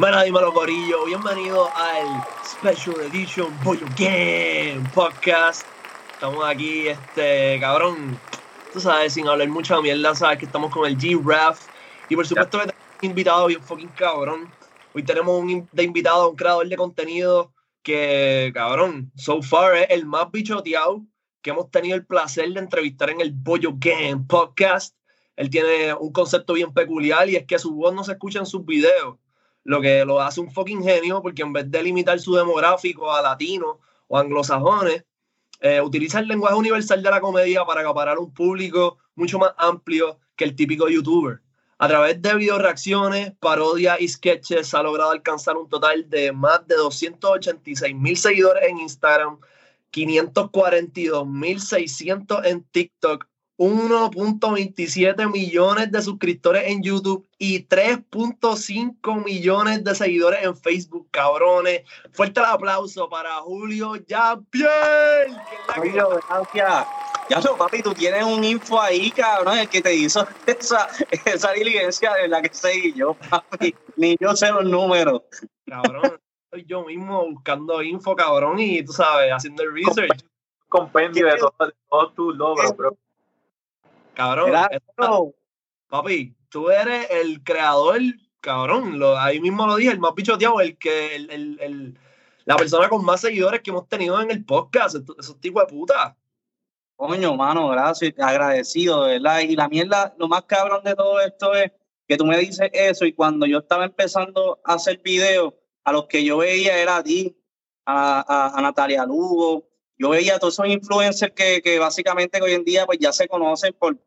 Bueno, dímelo, Corillo. Bienvenido al Special Edition Boyo Game Podcast. Estamos aquí, este, cabrón. Tú sabes, sin hablar mucha mierda, sabes que estamos con el G-Raf. Y por supuesto, que tenemos un invitado bien fucking cabrón. Hoy tenemos un, de invitado un creador de contenido que, cabrón, so far es el más bichoteado que hemos tenido el placer de entrevistar en el Boyo Game Podcast. Él tiene un concepto bien peculiar y es que su voz no se escucha en sus videos lo que lo hace un fucking genio, porque en vez de limitar su demográfico a latinos o anglosajones, eh, utiliza el lenguaje universal de la comedia para acaparar un público mucho más amplio que el típico youtuber. A través de video reacciones, parodias y sketches ha logrado alcanzar un total de más de 286 mil seguidores en Instagram, 542 mil 600 en TikTok 1.27 millones de suscriptores en YouTube y 3.5 millones de seguidores en Facebook, cabrones. Fuerte el aplauso para Julio Jean-Pierre. Julio, gracias. Ya so, papi, tú tienes un info ahí, cabrón, el que te hizo esa, esa diligencia de la que seguí yo, papi. Ni yo sé los números. Cabrón, soy yo mismo buscando info, cabrón, y tú sabes, haciendo el research. Compendio de todos tus logros, bro. Cabrón, papi, tú eres el creador, cabrón, lo, ahí mismo lo dije, el más bichoteado, el que, el, el, la persona con más seguidores que hemos tenido en el podcast, esos tipos de puta. Coño, mano, gracias, agradecido, ¿verdad? Y la mierda, lo más cabrón de todo esto es que tú me dices eso y cuando yo estaba empezando a hacer videos, a los que yo veía era a ti, a, a Natalia Lugo, yo veía a todos esos influencers que, que, básicamente hoy en día pues ya se conocen por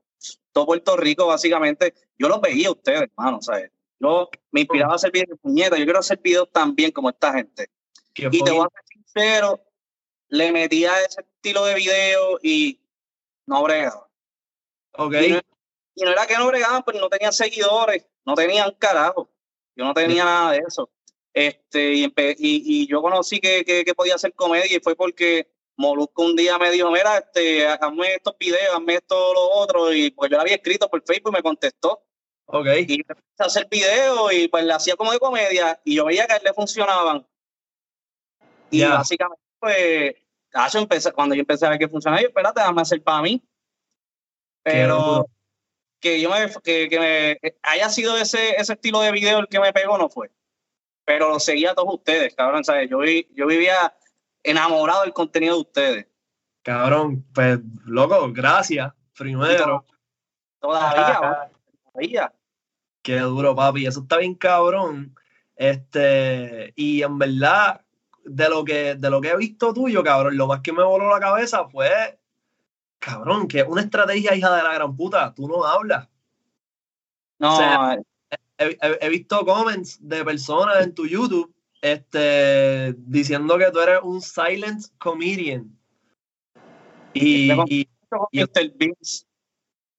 todo Puerto Rico, básicamente, yo los veía a ustedes, hermano, ¿sabes? Yo me inspiraba a hacer videos de puñeta, yo quiero hacer videos también como esta gente. Y te voy a ser sincero, le metía ese estilo de video y no bregaba. Ok. Y no, era que no bregaban, pero no tenían seguidores, no tenían carajo. Yo no tenía nada de eso. Este, y, y, yo conocí que, que, que, podía hacer comedia y fue porque Molusco un día me dijo, mira, este, hazme estos videos, hazme esto, lo otro, y pues yo le había escrito por Facebook y me contestó. Ok. Y empecé a hacer videos y pues le hacía como de comedia y yo veía que a él le funcionaban. Y básicamente, pues, empecé, cuando yo empecé a ver que funcionaba, yo, espérate, déjame hacer para mí. Pero que yo me, que, que me haya sido ese, ese estilo de video el que me pegó, no fue. Pero lo seguía a todos ustedes, cabrón, ¿sabes? Yo, yo vivía enamorado del contenido de ustedes. Cabrón, pues, loco, gracias, primero. Todavía, todavía. Qué duro, papi, eso está bien cabrón. Este, y en verdad, de lo que, de lo que he visto tuyo, cabrón, lo más que me voló la cabeza fue, cabrón, que una estrategia hija de la gran puta, tú no hablas. No, he, he, visto comments de personas en tu YouTube este, diciendo que tú eres un silent comedian. Y, y, Mr. Beans.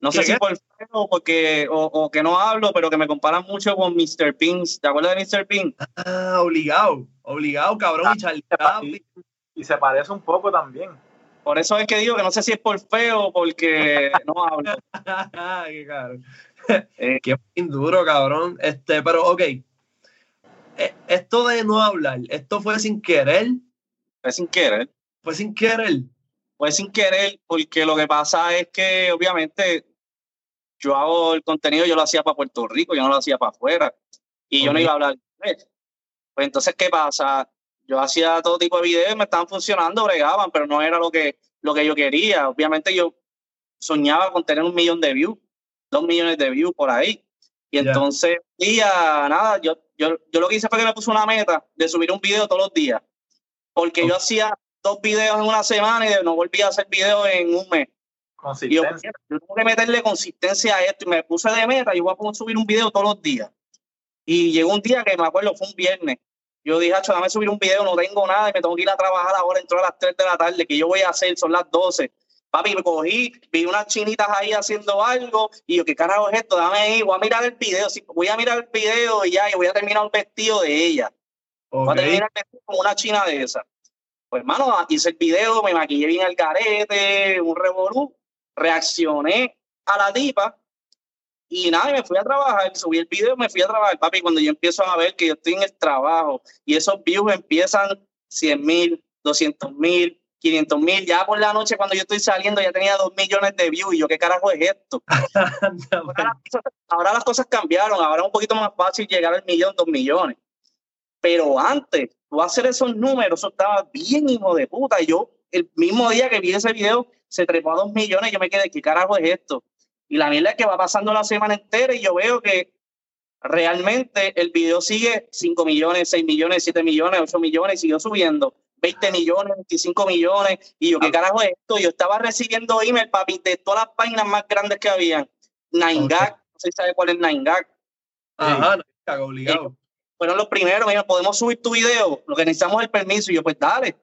No sé si por o porque o, o, que no hablo, pero que me comparan mucho con Mr. Beans. ¿Te acuerdas de Mr. Bean? Ah, obligado, obligado, cabrón. Ah, y, y, se parece un poco también. Por eso es que digo que no sé si es por feo o porque no hablo. Qué cabrón. Eh, Qué duro, cabrón. Este, pero ok, esto de no hablar, esto fue sin querer. Fue sin querer. Fue sin querer. Fue sin querer, porque lo que pasa es que obviamente yo hago el contenido, yo lo hacía para Puerto Rico, yo no lo hacía para afuera. Y yo no iba a hablar inglés. Pues entonces, ¿qué pasa? Yo hacía todo tipo de videos, me estaban funcionando, bregaban, pero no era lo que, lo que yo quería. Obviamente yo soñaba con tener un millón de views, dos millones de views por ahí. Y entonces, día, nada, yo yo, yo lo que hice fue que me puse una meta de subir un video todos los días. Porque yo hacía dos videos en una semana y no volví a hacer videos en un mes. Consistencia. yo, tengo que meterle consistencia a esto y me puse de meta y voy a subir un video todos los días. Y llegó un día que me acuerdo, fue un viernes. Yo dije, Hacho, dame subir un video, no tengo nada y me tengo que ir a trabajar ahora, entro a las 3 de la tarde, que yo voy a hacer, son las 12. Papi, me cogí, vi unas chinitas ahí haciendo algo y yo, ¿qué carajo es esto? Dame ahí, voy a mirar el video. Sí, voy a mirar el video y ya, y voy a terminar el vestido de ella. Voy a terminar el vestido como una china de esa. Pues, hermano, hice el video, me maquillé bien el carete, un revolú, reaccioné a la tipa Y nada, y me fui a trabajar, subí el video, me fui a trabajar, papi. Cuando yo empiezo a ver que yo estoy en el trabajo y esos views empiezan 100 mil, 200 mil, 500 mil, ya por la noche cuando yo estoy saliendo ya tenía 2 millones de views y yo, ¿qué carajo es esto? ahora, ahora, las cosas cambiaron, ahora es un poquito más fácil llegar al millón, dos millones. Pero antes, tú hacer esos números, eso estaba bien hijo de puta. Y yo, el mismo día que vi ese video, se trepó a dos millones, yo me quedé, ¿qué carajo es esto? Y la mierda es que va pasando la semana entera y yo veo que realmente el video sigue 5 millones, 6 millones, 7 millones, 8 millones, y siguió subiendo. 20 millones, 25 millones, y yo, ¿qué carajo es esto? Yo estaba recibiendo email, papi, de todas las páginas más grandes que habían. 9gag, no sé si sabe cuál es 9gag. Ajá, no, obligado. fueron los primeros, me podemos subir tu video, lo que necesitamos es el permiso, y yo, pues dale.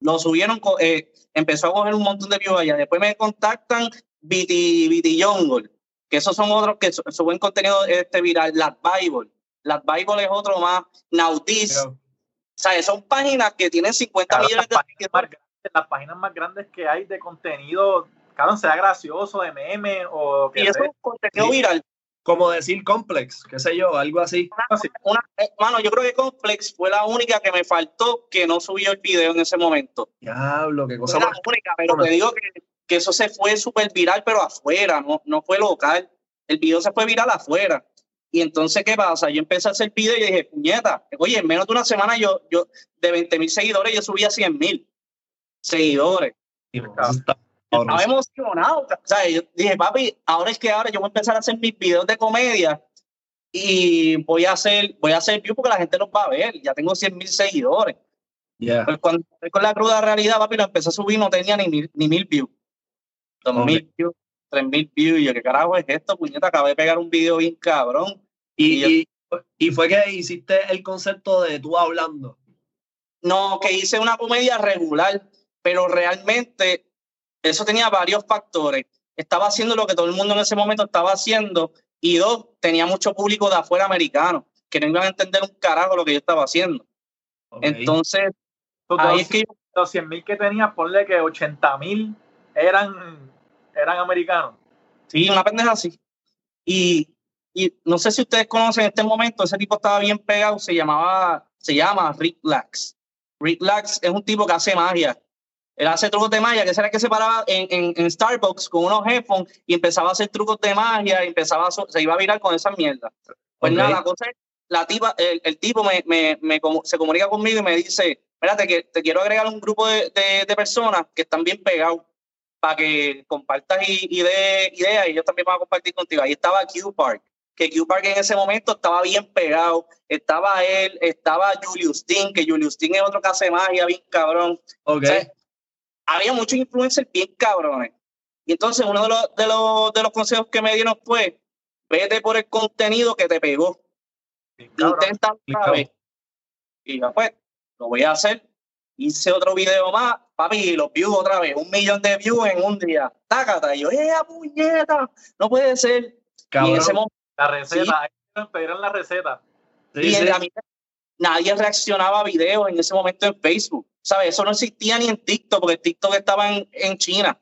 Lo subieron, eh, empezó a coger un montón de views allá. Después me contactan BT, BT Jungle, que esos son otros que suben contenido este viral, Las Bible. Las Bible es otro más, Nautis. O sea, son páginas que tienen 50 millones de seguidores. Las páginas más grandes que hay de contenido, claro, sea gracioso, de meme o que Y eso es contenido viral. Como decir complex, qué sé yo, algo así. Una, eh, mano, yo creo que complex fue la única que me faltó que no subió el video en ese momento. Diablo, qué cosa más. La única, pero te digo que que eso se fue súper viral, pero afuera, no, no fue local. El video se fue viral afuera. Y entonces, ¿qué pasa? Yo empecé a hacer video y dije, puñeta, oye, en menos de una semana yo, yo de 20 mil seguidores, yo subí a 100 mil seguidores. Estaba emocionado. O sea, yo dije, papi, ahora es que ahora yo voy a empezar a hacer mis videos de comedia y voy a hacer, voy a hacer views porque la gente los va a ver. Ya tengo 100 mil seguidores. Pues cuando con la cruda realidad, papi, lo empecé a subir, no tenía ni mil, ni mil views. 2000 views, 3000 views. Y yo, ¿qué carajo es esto? Puñeta, acabé de pegar un video bien cabrón. Y, y, fue que hiciste el concepto de tú hablando. No, que hice una comedia regular, pero realmente eso tenía varios factores. Estaba haciendo lo que todo el mundo en ese momento estaba haciendo y dos, tenía mucho público de afuera americano que no iban a entender un carajo lo que yo estaba haciendo. Entonces, ahí es que los 100 mil que tenía, ponle que 80 mil eran eran americanos. Sí, una pendeja así. Y, y no sé si ustedes conocen en este momento, ese tipo estaba bien pegado, se llamaba, se llama Rick Lax. Rick Lax es un tipo que hace magia. Él hace trucos de magia, que será que se paraba en, en, en, Starbucks con unos headphones y empezaba a hacer trucos de magia y empezaba se iba a virar con esa mierda. Pues nada, la cosa es, la tipa, el, el tipo me, me, me, se comunica conmigo y me dice, espérate, que te quiero agregar un grupo de, de, de personas que están bien pegados para que compartas ideas y yo también voy a compartir contigo. Ahí estaba Q Park, que Q Park en ese momento estaba bien pegado. Estaba él, estaba Julius Dean, que Julius Dean es otro que hace magia, bien cabrón. Okay. había muchos influencers bien cabrones. Y entonces uno de los, de, los, de los consejos que me dieron fue, vete por el contenido que te pegó. Intenta otra vez. Y ya pues, lo voy a hacer. Hice otro video más, papi, los views otra vez, un millón de views en un día. Tácata, y yo, ¡eh, puñeta! No puede ser. Cabrón, la receta, ¿sí? pedir la receta. y en la mitad, nadie reaccionaba a videos en ese momento en Facebook. ¿Sabes? Eso no existía ni en TikTok, porque TikTok estaba en, en China.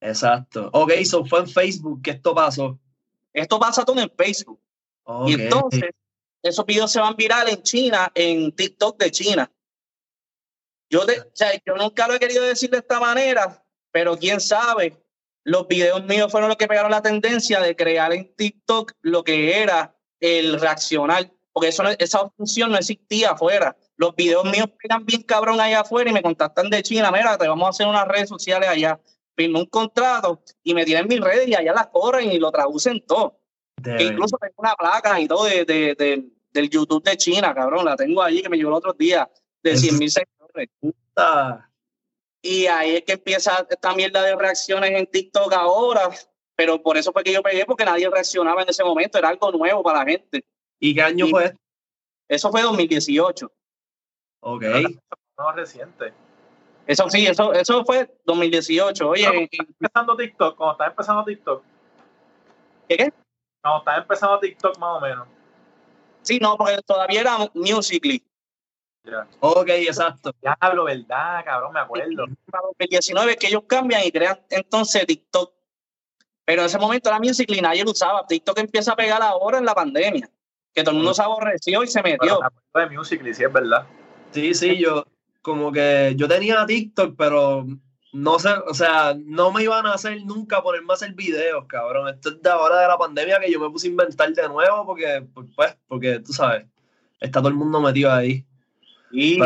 Exacto. Ok, eso fue en Facebook que esto pasó. Esto pasa todo en Facebook. Y entonces, esos videos se van viral en China, en TikTok de China. Yo, yo nunca lo he querido decir de esta manera, pero quién sabe, los videos míos fueron los que pegaron la tendencia de crear en TikTok lo que era el reaccionar, porque eso, esa función no existía afuera. Los videos míos pegan bien cabrón allá afuera y me contactan de China, mira, te vamos a hacer unas redes sociales allá. Firmé un contrato y me tienen mis redes y allá las corren y lo traducen todo. incluso tengo una placa y todo de, de, del YouTube de China, cabrón, la tengo allí que me llegó el otro día, de 100 mil y ahí es que empieza esta mierda de reacciones en TikTok ahora, pero por eso fue que yo pegué, porque nadie reaccionaba en ese momento, era algo nuevo para la gente. ¿Y qué año fue? Eso fue 2018. Ok. No reciente. Eso sí, eso, eso fue 2018. Oye, cuando estás empezando TikTok, cuando estás empezando TikTok. ¿Qué qué? Cuando estás empezando TikTok más o menos. Sí, no, porque todavía era Musically. Ok, exacto. Diablo, ¿verdad? Cabrón, me acuerdo. Para 2019 que ellos cambian y crean entonces TikTok. Pero en ese momento la nadie lo usaba. TikTok empieza a pegar ahora en la pandemia, que todo el mundo se aborreció y se metió. de Musical.ly, sí, es verdad. Sí, sí, yo como que yo tenía TikTok, pero no sé, o sea, no me iban a hacer nunca ponerme a hacer videos, cabrón. Esto es de ahora de la pandemia que yo me puse a inventar de nuevo porque, pues, porque tú sabes, está todo el mundo metido ahí. Y,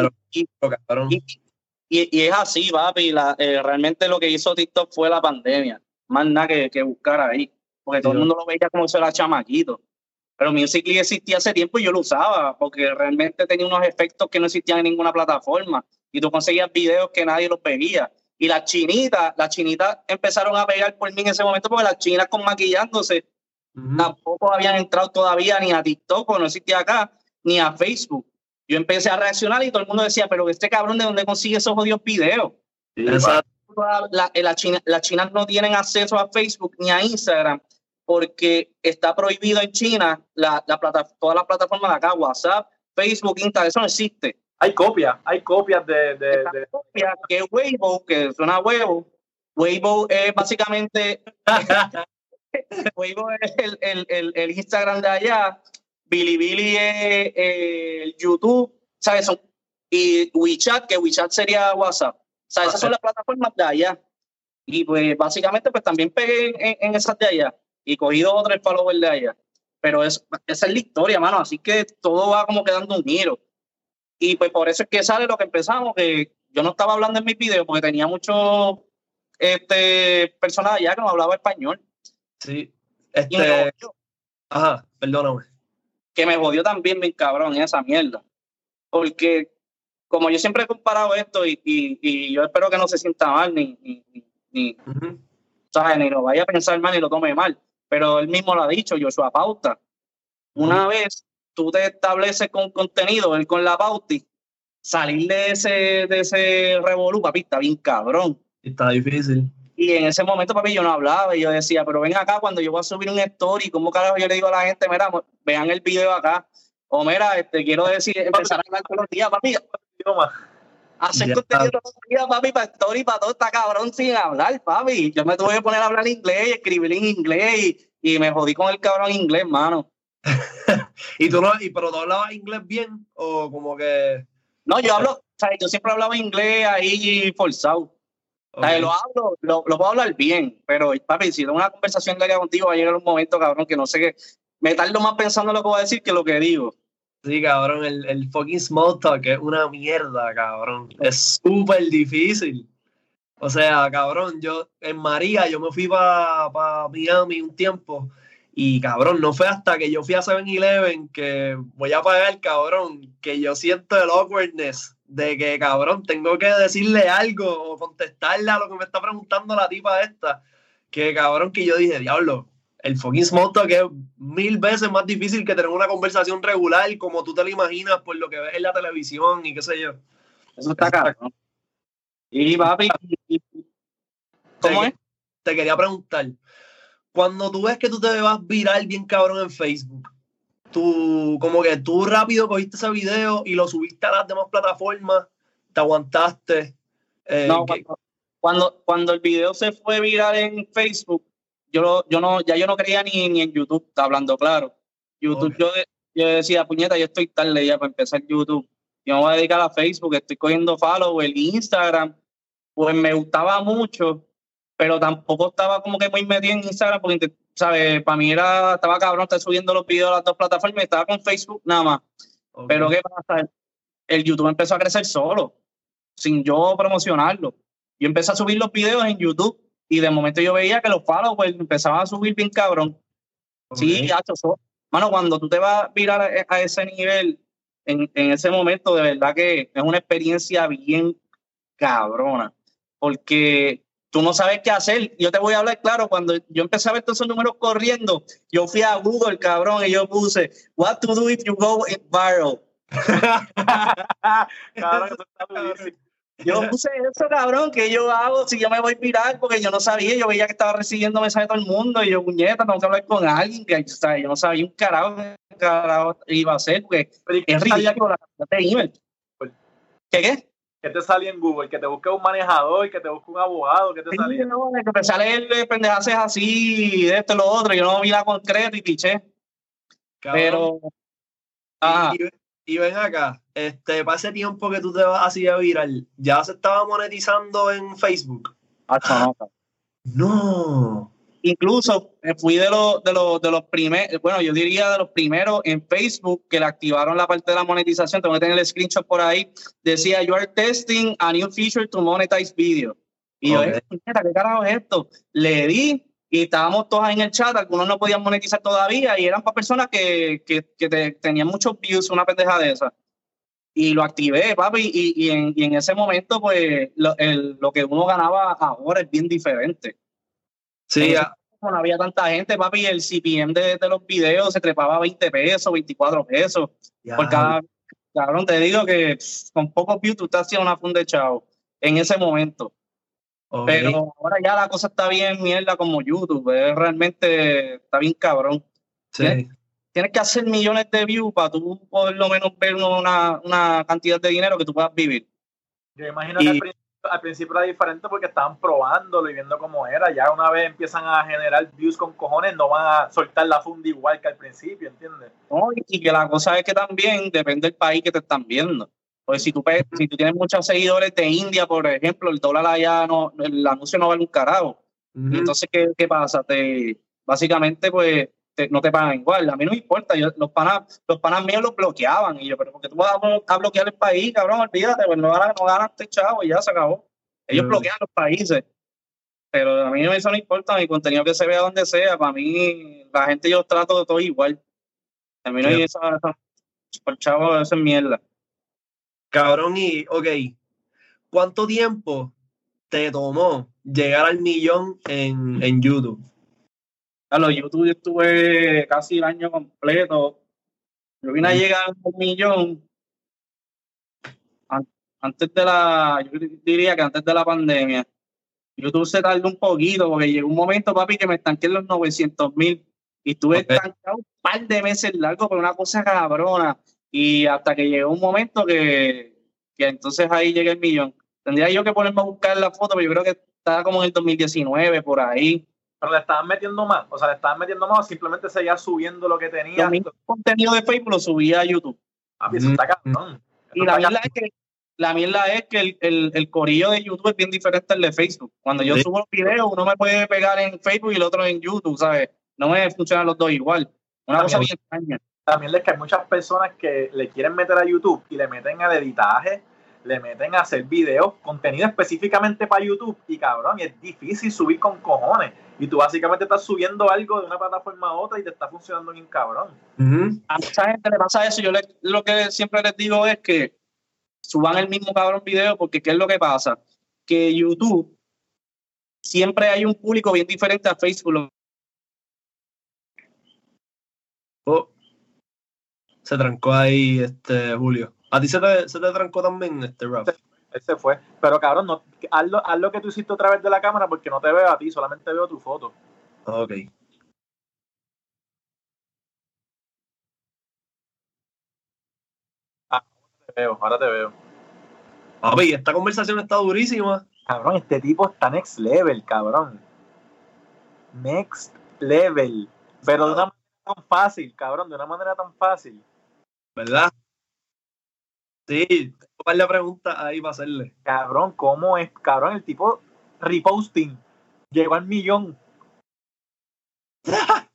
y, es así, papi. Eh, realmente lo que hizo TikTok fue la pandemia. Más nada que, que buscar ahí. Porque todo el mundo lo veía como si era chamaquito. Pero Musical.ly existía hace tiempo y yo lo usaba porque realmente tenía unos efectos que no existían en ninguna plataforma. Y tú conseguías videos que nadie los veía y las chinitas, las chinitas empezaron a pegar por mí en ese momento porque las chinas con maquillándose tampoco habían entrado todavía ni a TikTok, no existía acá, ni a Facebook. Yo empecé a reaccionar y todo el mundo decía, pero este cabrón, ¿de dónde consigue esos jodidos videos? La, la China, las chinas no tienen acceso a Facebook ni a Instagram porque está prohibido en China la, la plata, todas las plataformas de acá, WhatsApp, Facebook, Instagram, eso no existe hay copias, hay copias de, de, de... Copia, que Weibo, que suena huevo. Weibo es básicamente Weibo es el, el, el, el, Instagram de allá, Bilibili es el YouTube, ¿sabes? y WeChat, que WeChat sería WhatsApp. O sea, esas son las plataformas de allá. Y pues básicamente pues también pegué en, en esas de allá y cogido otros followers de allá. Pero es, esa es la historia, mano. Así que todo va como quedando un giro. Y pues por eso es que sale lo que empezamos, que yo no estaba hablando en mi video porque tenía muchos este, personas allá que no hablaba español. Sí. Este... Ajá, perdóname. Que me jodió también bien cabrón esa mierda. Porque como yo siempre he comparado esto y, y, yo espero que no se sienta mal ni, ni, ni, ni lo vaya a pensar mal ni lo tome mal. Pero él mismo lo ha dicho, Joshua Pauta. Una vez tú te estableces con contenido, él con la pauti, salir de ese, de ese revolú, papi, está bien cabrón. Está difícil. Y en ese momento, papi, yo no hablaba y yo decía, pero ven acá cuando yo voy a subir un story, ¿cómo carajo yo le digo a la gente, mira, vean el video acá? O mira, este, quiero decir, empezar a hablar todos los días, papi. Hacer contenido todos los días, papi, para story, para todo, está cabrón sin hablar, papi. Yo me tuve que poner a hablar inglés y escribir en inglés y, y me jodí con el cabrón inglés, mano. ¿Y tú no, y, pero tú hablabas inglés bien o como que... No, yo hablo, o sea, yo siempre hablaba inglés ahí forzado. O sea, lo hablo, lo, lo, puedo hablar bien, pero papi, si tengo una conversación larga contigo, va a llegar un momento, cabrón, que no sé qué, me tardo más pensando lo que voy a decir que lo que digo. Sí, cabrón, el, el fucking small talk es una mierda, cabrón. Es súper difícil. O sea, cabrón, yo en María, yo me fui para pa Miami un tiempo y cabrón, no fue hasta que yo fui a 7-Eleven que voy a pagar, cabrón, que yo siento el awkwardness de que, cabrón, tengo que decirle algo o contestarle a lo que me está preguntando la tipa esta. Que, cabrón, que yo dije, diablo, el fucking small talk es mil veces más difícil que tener una conversación regular como tú te lo imaginas por lo que ves en la televisión y qué sé yo. Eso está caro. Y papi, ¿cómo es? Te quería preguntar, cuando tú ves que tú te vas viral bien cabrón en Facebook, tú, como que tú rápido cogiste ese video y lo subiste a las demás plataformas, te aguantaste. Eh, no, cuando, cuando, el video se fue viral en Facebook, yo, yo no, ya yo no creía ni, ni en YouTube, está hablando claro. YouTube, yo, yo, decía, puñeta, yo estoy tarde ya para empezar YouTube. Yo me voy a dedicar a Facebook, estoy cogiendo follow, el Instagram, pues me gustaba mucho pero tampoco estaba como que muy metido en Instagram porque, ¿sabes? Para mí era, estaba cabrón estar subiendo los videos a las dos plataformas estaba con Facebook nada más. Pero ¿qué pasa? El YouTube empezó a crecer solo, sin yo promocionarlo. Yo empecé a subir los videos en YouTube y de momento yo veía que los follows pues, empezaban a subir bien cabrón. Sí, hacho, mano, cuando tú te vas a mirar a, ese nivel, en, en ese momento, de verdad que es una experiencia bien cabrona. Porque tú no sabes qué hacer. Yo te voy a hablar claro, cuando yo empecé a ver todos esos números corriendo, yo fui a Google, cabrón, y yo puse, what to do if you go viral. yo puse eso, cabrón, que yo hago si yo me voy viral, porque yo no sabía, yo veía que estaba recibiendo mensajes de todo el mundo, y yo, puñeta, tengo que hablar con alguien, que yo no sabía un carajo qué carajo iba a hacer, porque es ridículo la de email. ¿Qué qué? ¿Qué te salía en Google? Que te busque un manejador, que te busque un abogado, ¿qué te Sí, salía? no, que me sale el pendejaces así, de esto y lo otro, yo no vi la concreto y piché, pero... Ah, y, ven acá, este, para ese tiempo que tú te vas así a viral, ¿ya se estaba monetizando en Facebook? no, No. Incluso eh, fui de los de los de los primeros, bueno, yo diría de los primeros en Facebook que le activaron la parte de la monetización. Tengo que tener el screenshot por ahí. Decía, you are testing a new feature to monetize video. Y Ok. yo, "Eh, ¿qué carajo es esto? Le di y estábamos todos en el chat. Algunos no podían monetizar todavía y eran para personas que, que, que te- tenían muchos views, una pendeja de esa. Y lo activé, papi, y, y, en, y en ese momento, pues, lo, el- lo que uno ganaba ahora es bien diferente Sí, ah, no había tanta gente, papi, el CPM de, de los videos se trepaba a 20 pesos, 24 pesos. ya. Por cada, cabrón, te digo que pff, con pocos views tú estás haciendo una funda de chavo en ese momento. Pero ahora ya la cosa está bien mierda como YouTube, es realmente está bien cabrón. Sí. Tienes que hacer millones de views para tú por lo menos ver una, una cantidad de dinero que tú puedas vivir. Yo imagino Y- que al principio, al principio era diferente porque estaban probándolo y viendo cómo era. Ya una vez empiezan a generar views con cojones, no van a soltar la funda igual que al principio, ¿entiendes? ¿no? Y- que la cosa es que también depende del país que te están viendo. Pues si tú, pe- si tú tienes muchos seguidores de India, por ejemplo, el dólar allá, no, el anuncio no vale un carajo. Entonces, ¿qué, qué pasa? Te, básicamente, pues, te- no te pagan igual. A mí no me importa. Yo, los, panas, los panas míos los bloqueaban. Y yo, pero porque tú vas a, blo- a bloquear el país, cabrón, olvídate, pues no ganas, no ganaste, chavo, y ya se acabó. Ellos Mm. bloquean los países. Pero a mí eso no importa, mi contenido que se vea donde sea, para mí, la gente yo trato de todo igual. A mí no hay esa, esa por chavo, eso es mierda. Cabrón, y, ok, ¿cuánto tiempo te tomó llegar al millón en, en YouTube? A los YouTube yo estuve casi el año completo. Yo vine a llegar a un millón an- antes de la, yo diría que antes de la pandemia. YouTube se tardó un poquito porque llegó un momento, papi, que me estanqué en los 900 mil y estuve Ok. estancado un par de meses largo por una cosa cabrona y hasta que llegó un momento que, que entonces ahí llegué el millón. Tendría yo que ponerme a buscar la foto, pero yo creo que estaba como en el 2019 por ahí. Pero le estaban metiendo más, o sea, le estaban metiendo más o simplemente seguía subiendo lo que tenía. Mismo contenido de Facebook lo subía a YouTube. Papi, eso está cabrón. Eso Y la mierda es que la mierda es que el, el, el corillo de YouTube es bien diferente al de Facebook. Cuando yo Sí. subo los videos, uno me puede pegar en Facebook y el otro en YouTube, ¿sabes? No me funcionan los dos igual. Una Ah, cosa bien. bien extraña. También es que hay muchas personas que le quieren meter a YouTube y le meten al editaje, le meten a hacer videos, contenido específicamente para YouTube y cabrón, y es difícil subir con cojones. Y tú básicamente estás subiendo algo de una plataforma a otra y te está funcionando bien cabrón. A mucha gente le pasa eso. Yo le- lo que siempre les digo es que suban el mismo cabrón video porque ¿qué es lo que pasa? Que YouTube siempre hay un público bien diferente a Facebook. Oh. Se trancó ahí, este, Julio. ¿A ti se te, se te trancó también, este, Raf? Él se fue. Pero cabrón, no, haz, lo, haz lo que tú hiciste otra vez de la cámara porque no te veo a ti, solamente veo tu foto. Ok. Te veo, ahora te veo. Papi, esta conversación está durísima. Cabrón, este tipo está next level, cabrón. Next level. Pero de una manera tan fácil, cabrón, de una manera tan fácil. ¿Verdad? Sí, par de preguntas ahí para hacerle. Cabrón, ¿cómo es? Cabrón, el tipo reposting llegó al millón.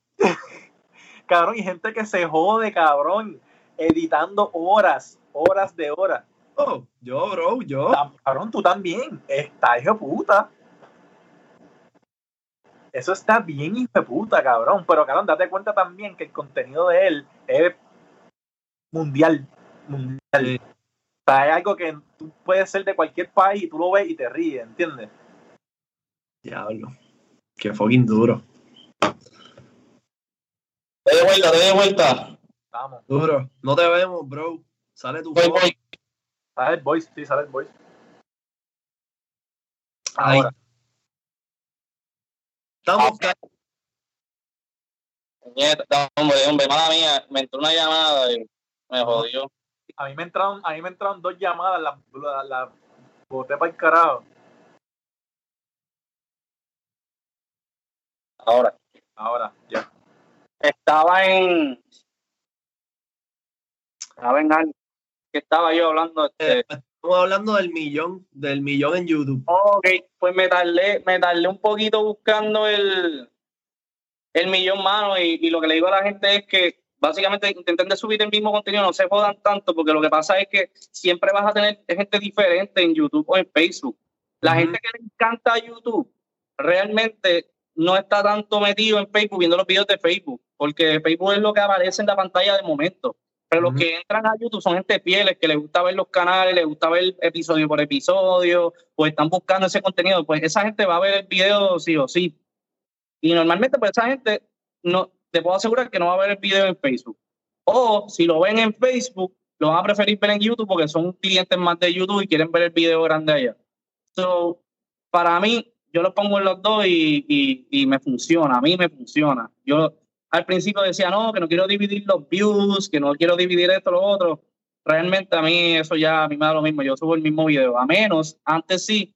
cabrón, y gente que se jode, cabrón, editando horas, horas de horas. Oh, yo, bro, yo. Cabrón, tú también. Está hijo de puta. Eso está bien hijo de puta, cabrón. Pero, cabrón, date cuenta también que el contenido de él es mundial. Mundial. Sí. O sea, es algo que tú puedes ser de cualquier país y tú lo ves y te ríes, ¿entiendes? Diablo. Qué fucking duro. Te de vuelta, te de vuelta. Vamos. Duro. No te vemos, bro. Sale tu foto. voy. Sale el voice, sí, sale el voice. Ahí. Ahora. Estamos ca- Nieta, hombre, hombre, mala mía, me entró una llamada y me jodió. A mí me entraron, a mí me entraron dos llamadas, las las- las Boté para el carajo. Ahora. Ahora, ya. Estaba en. Estaba en algo. que estaba yo hablando? Este, Eh, estamos hablando del millón, del millón en YouTube. Ok, pues me tardé, me tardé un poquito buscando el, el millón mano y, y lo que le digo a la gente es que básicamente intenten de subir el mismo contenido, no se jodan tanto porque lo que pasa es que siempre vas a tener gente diferente en YouTube o en Facebook. La gente que le encanta YouTube realmente no está tanto metido en Facebook viendo los videos de Facebook, porque Facebook es lo que aparece en la pantalla de momento. Pero los que entran a YouTube son gente fieles, que les gusta ver los canales, les gusta ver episodio por episodio, pues están buscando ese contenido. Pues esa gente va a ver el video sí o sí. Y normalmente, pues esa gente, no, te puedo asegurar que no va a ver el video en Facebook. O si lo ven en Facebook, lo van a preferir ver en YouTube porque son clientes más de YouTube y quieren ver el video grande allá. So, para mí, yo lo pongo en los dos y, y, me funciona. A mí me funciona. Yo al principio decía, no, que no quiero dividir los views, que no quiero dividir esto, lo otro. Realmente a mí eso ya a mí me da lo mismo. Yo subo el mismo video. A menos, antes sí,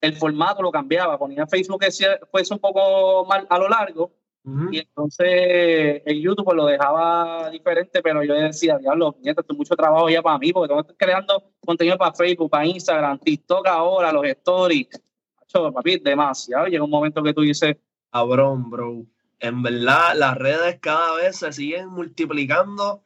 el formato lo cambiaba. Ponía Facebook que fuese un poco más a lo largo Y entonces el YouTube pues, lo dejaba diferente, pero yo decía, diablo, esto es mucho trabajo ya para mí, porque tengo que estar creando contenido para Facebook, para Instagram, TikTok ahora, los stories. Macho, papi, demasiado. Llega un momento que tú dices, Cabrón, bro. En verdad, las redes cada vez se siguen multiplicando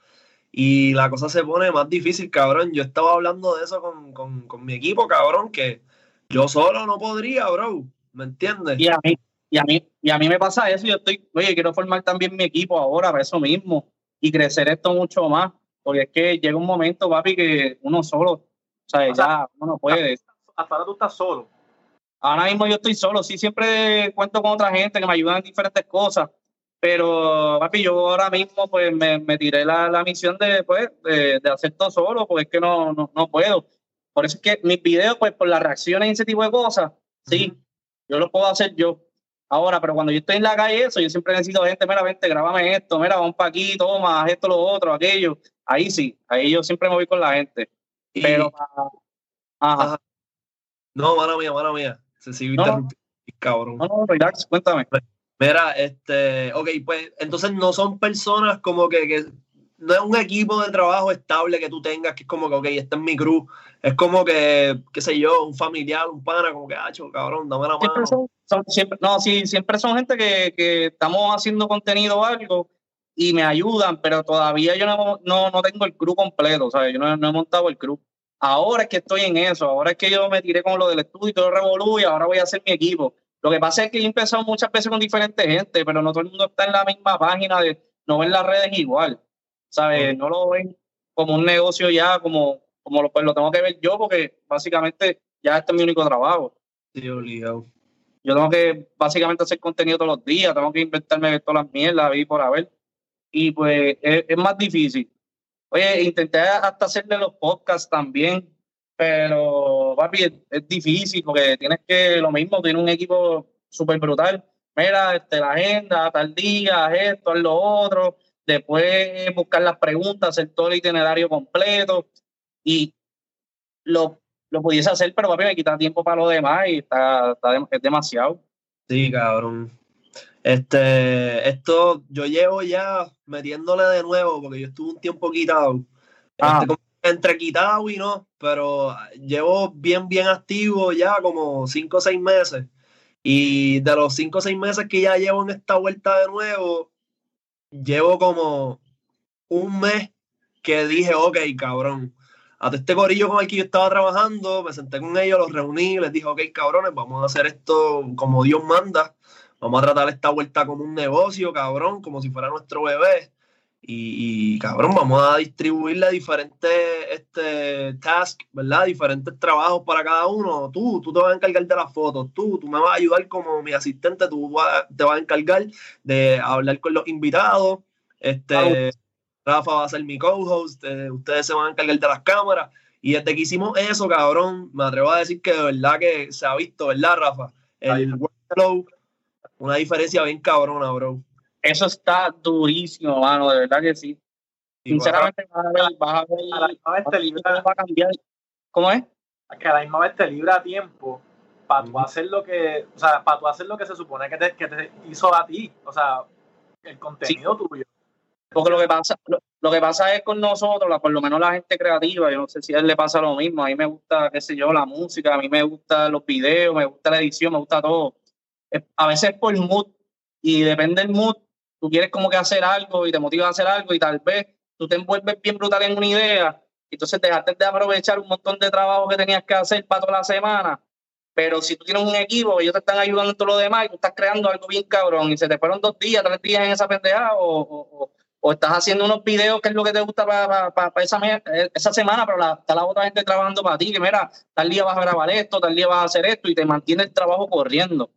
y la cosa se pone más difícil, cabrón. Yo estaba hablando de eso con, con, con mi equipo, cabrón, que yo solo no podría, bro. ¿Me entiendes? y a mí, y a mí, y a mí me pasa eso, yo estoy, oye, quiero formar también mi equipo ahora para eso mismo y crecer esto mucho más, porque es que llega un momento, papi, que uno solo, o sea, O sea, ya uno no puede. Hasta ahora tú estás solo. Ahora mismo yo estoy solo, sí, siempre cuento con otra gente que me ayuda en diferentes cosas, pero papi, yo ahora mismo pues me, me tiré la, la misión de, pues, de, de hacer todo solo, porque es que no, no, no puedo. Por eso es que mis videos, pues por las reacciones y ese tipo de cosas, sí, yo lo puedo hacer yo. Ahora, pero cuando yo estoy en la calle, eso, yo siempre necesito gente, mira, vente, grábame esto, mira, vamos para aquí, toma, haz esto, lo otro, aquello. Ahí sí, ahí yo siempre me voy con la gente. Y- Pero, ajá, Ajá. No, mala mía, mala mía. Se sigue No. interrumpiendo, cabrón. no, no, relax, cuéntame. Mira, este, ok, pues entonces no son personas como que, que no es un equipo de trabajo estable que tú tengas, que es como que, ok, este es mi crew, es como que, qué sé yo, un familiar, un pana, como que, hacho, cabrón, dame la siempre mano. son, son- siempre, no, sí, siempre son gente que, que estamos haciendo contenido o algo y me ayudan, pero todavía yo no, no, no tengo el crew completo, ¿sabes? Yo no, no he montado el crew. Ahora es que estoy en eso, ahora es que yo me tiré con lo del estudio y todo revolú y ahora voy a hacer mi equipo. Lo que pasa es que he empezado muchas veces con diferentes gente, pero no todo el mundo está en la misma página, de, no ven las redes igual, ¿sabes? No lo ven como un negocio ya, como, como lo, pues lo tengo que ver yo, porque básicamente ya este es mi único trabajo. Sí, obligado. Yo tengo que básicamente hacer contenido todos los días, tengo que inventarme todas las mierdas y por haber. Y pues es, es más difícil. Oye, intenté hasta hacerle los podcasts también, pero papi, es, es difícil porque tienes que, lo mismo, tienes un equipo súper brutal. Mira, este, la agenda, tal día, esto, haz lo otro. Después buscar las preguntas, hacer todo el itinerario completo. Y lo, lo pudiese hacer, pero papi, me quita tiempo para lo demás y está, está es demasiado. Sí, cabrón. Este, esto, yo llevo ya metiéndole de nuevo, porque yo estuve un tiempo quitado. Ah. Este, como entre quitado y no, pero llevo bien, bien activo ya como cinco o seis meses. Y de los cinco o seis meses que ya llevo en esta vuelta de nuevo, llevo como un mes que dije, ok, cabrón, a todo este corillo con el que yo estaba trabajando, me senté con ellos, los reuní, les dije, ok, cabrones, vamos a hacer esto como Dios manda, vamos a tratar esta vuelta como un negocio, cabrón, como si fuera nuestro bebé. Y, y, cabrón, vamos a distribuirle diferentes este, tasks, ¿verdad? Diferentes trabajos para cada uno. Tú, tú te vas a encargar de las fotos, tú, tú me vas a ayudar como mi asistente, tú te vas a encargar de hablar con los invitados. Este, Rafa va a ser mi co-host, eh, ustedes se van a encargar de las cámaras. Y desde que hicimos eso, cabrón, me atrevo a decir que de verdad que se ha visto, ¿verdad, Rafa? El workflow, una diferencia bien cabrona, bro. Eso está durísimo, mano, de verdad que sí. Y Sinceramente, vas a ver, vas a ver, A la misma vez te libra- cómo va a cambiar. ¿Cómo es? que a la misma vez te libra tiempo para tú hacer lo que, o sea, para tú hacer lo que se supone que te, que te hizo a ti, o sea, el contenido tuyo. Porque lo que pasa, lo, que pasa es con nosotros, por lo menos la gente creativa, yo no sé si a él le pasa lo mismo, a mí me gusta, qué sé yo, la música, a mí me gustan los videos, me gusta la edición, me gusta todo. A veces por mood, y depende del mood, tú quieres como que hacer algo y te motiva a hacer algo y tal vez tú te envuelves bien brutal en una idea, entonces dejaste de aprovechar un montón de trabajo que tenías que hacer para toda la semana pero si tú tienes un equipo, ellos te están ayudando en todo lo demás y tú estás creando algo bien cabrón y se te fueron dos días, tres días en esa pendejada o, o, estás haciendo unos videos que es lo que te gusta para, para, esa, esa, semana, pero está la otra gente trabajando para ti, que mira, tal día vas a grabar esto, tal día vas a hacer esto y te mantiene el trabajo corriendo.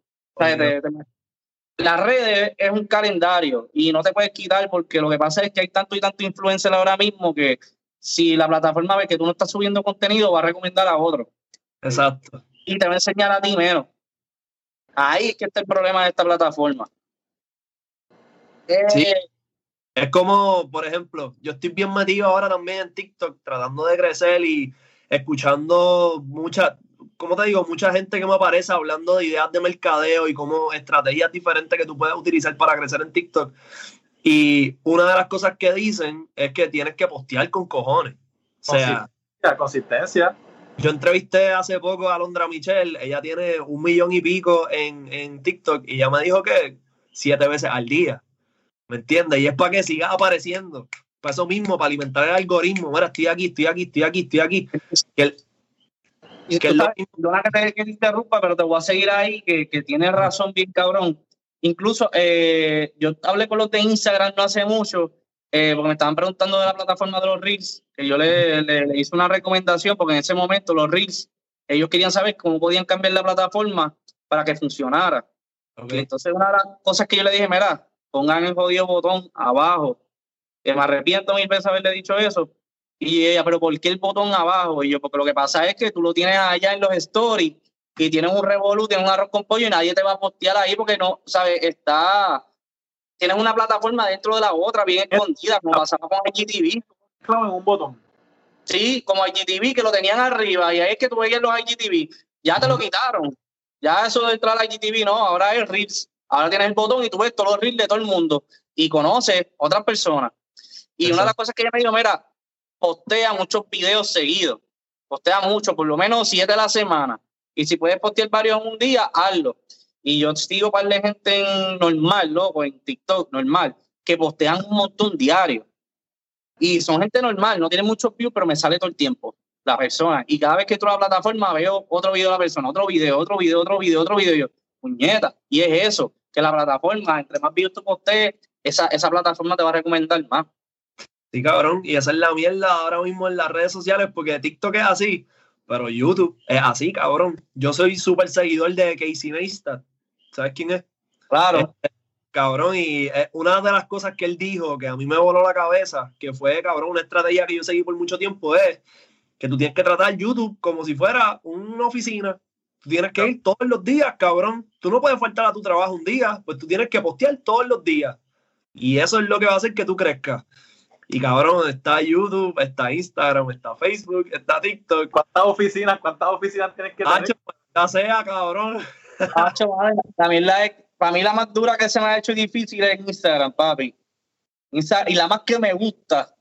La red es un calendario y no te puedes quitar porque lo que pasa es que hay tanto y tanto influencer ahora mismo que si la plataforma ve que tú no estás subiendo contenido, va a recomendar a otro. Exacto y te va a enseñar a ti menos. Ahí es que está el problema de esta plataforma. sí. Eh, es como, por ejemplo, yo estoy bien metido ahora también en TikTok, tratando de crecer y escuchando mucha, como te digo, mucha gente que me aparece hablando de ideas de mercadeo y como estrategias diferentes que tú puedes utilizar para crecer en TikTok. Y una de las cosas que dicen es que tienes que postear con cojones. O sea, consistencia. Yo entrevisté hace poco a Londra Michelle, ella tiene un millón y pico en, en TikTok y ella me dijo que siete veces al día. ¿Me entiendes? Y es para que siga apareciendo. Para eso mismo, para alimentar el algoritmo. Mira, estoy aquí, estoy aquí, estoy aquí, estoy aquí. Que y que te, interrumpa, pero te voy a seguir ahí, que, que tienes razón bien cabrón. Incluso eh, yo hablé con los de Instagram no hace mucho eh, porque me estaban preguntando de la plataforma de los Reels, que yo le, le, hice una recomendación, porque en ese momento los Reels, ellos querían saber cómo podían cambiar la plataforma para que funcionara. Entonces, una de las cosas que yo le dije, mira, pongan el jodido botón abajo. Que me arrepiento mil veces haberle dicho eso. Y ella, pero ¿por qué el botón abajo? Y yo, porque lo que pasa es que tú lo tienes allá en los stories y tienes un revolú, tienes un arroz con pollo y nadie te va a postear ahí porque no, ¿sabes? Está tienes una plataforma dentro de la otra, bien escondida, como pasaba con IGTV. Claro, en un botón. Sí, como IGTV, que lo tenían arriba, y ahí es que tú veías los IGTV. Ya te lo quitaron. Ya eso de entrar al IGTV, no, ahora es Reels. Ahora tienes el botón y tú ves todos los Reels de todo el mundo y conoces otras personas. Y una de las cosas que ella me dijo, mira, postea muchos videos seguidos. Postea mucho, por lo menos siete a la semana. Y si puedes postear varios en un día, hazlo. Y yo sigo par de gente normal, loco, en TikTok, normal, que postean un montón diario. Y son gente normal, no tiene muchos views, pero me sale todo el tiempo la persona. Y cada vez que entro a la plataforma veo otro video de la persona, otro video, otro video, otro video, otro video. yo, puñeta. Y es eso, que la plataforma, entre más videos tú postees, esa, esa plataforma te va a recomendar más. Sí, cabrón. Y esa es la mierda ahora mismo en las redes sociales, porque TikTok es así, pero YouTube es así, cabrón. Yo soy súper seguidor de Casey Neistat. ¿Sabes quién es? Claro. Cabrón, y una de las cosas que él dijo que a mí me voló la cabeza, que fue, cabrón, una estrategia que yo seguí por mucho tiempo, es que tú tienes que tratar YouTube como si fuera una oficina. Tú tienes que ir todos los días, cabrón. Tú no puedes faltar a tu trabajo un día, pues tú tienes que postear todos los días. Y eso es lo que va a hacer que tú crezcas. Y cabrón, está YouTube, está Instagram, está Facebook, está TikTok. ¿Cuántas oficinas, cuántas oficinas tienes que tener? Ya sea, cabrón. También la, para mí la más dura que se me ha hecho difícil es Instagram, papi. y la más que me gusta.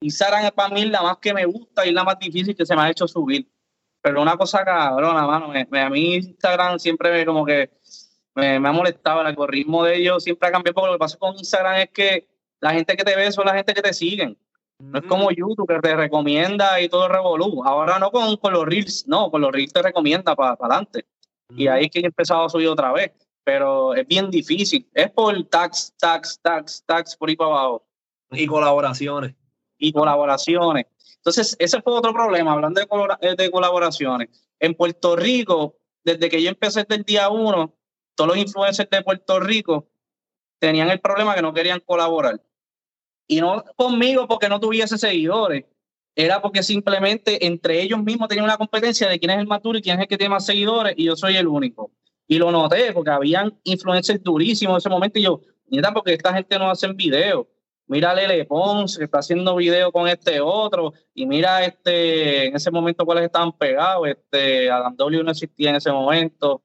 Instagram es para mí la más que me gusta y la más difícil que se me ha hecho subir. Pero una cosa cabrona, mano. a mí Instagram siempre me como que me, ha molestado. El algoritmo de ellos siempre ha cambiado. Porque lo que pasa con Instagram es que la gente que te ve son la gente que te siguen. No es como mm. YouTube que te recomienda y todo revolú. Ahora no con, con los Reels, no, con los Reels te recomienda para adelante. Y ahí es que he empezado a subir otra vez. Pero es bien difícil. Es por tax, tax, tax, tax, por ahí para abajo. Y colaboraciones. Y colaboraciones. Entonces, ese fue otro problema, hablando de, eh, de colaboraciones. En Puerto Rico, desde que yo empecé desde el día uno, todos los influencers de Puerto Rico tenían el problema que no querían colaborar. Y no conmigo porque no tuviese seguidores, era porque simplemente entre ellos mismos tenían una competencia de quién es el más duro y quién es el que tiene más seguidores y yo soy el único. Y lo noté porque habían influencers durísimos en ese momento y yo, mira, porque esta gente no hacen videos. mira a Lele Pons, que está haciendo video con este otro, y mira este, en ese momento cuáles estaban pegados, este, Adam W no existía en ese momento.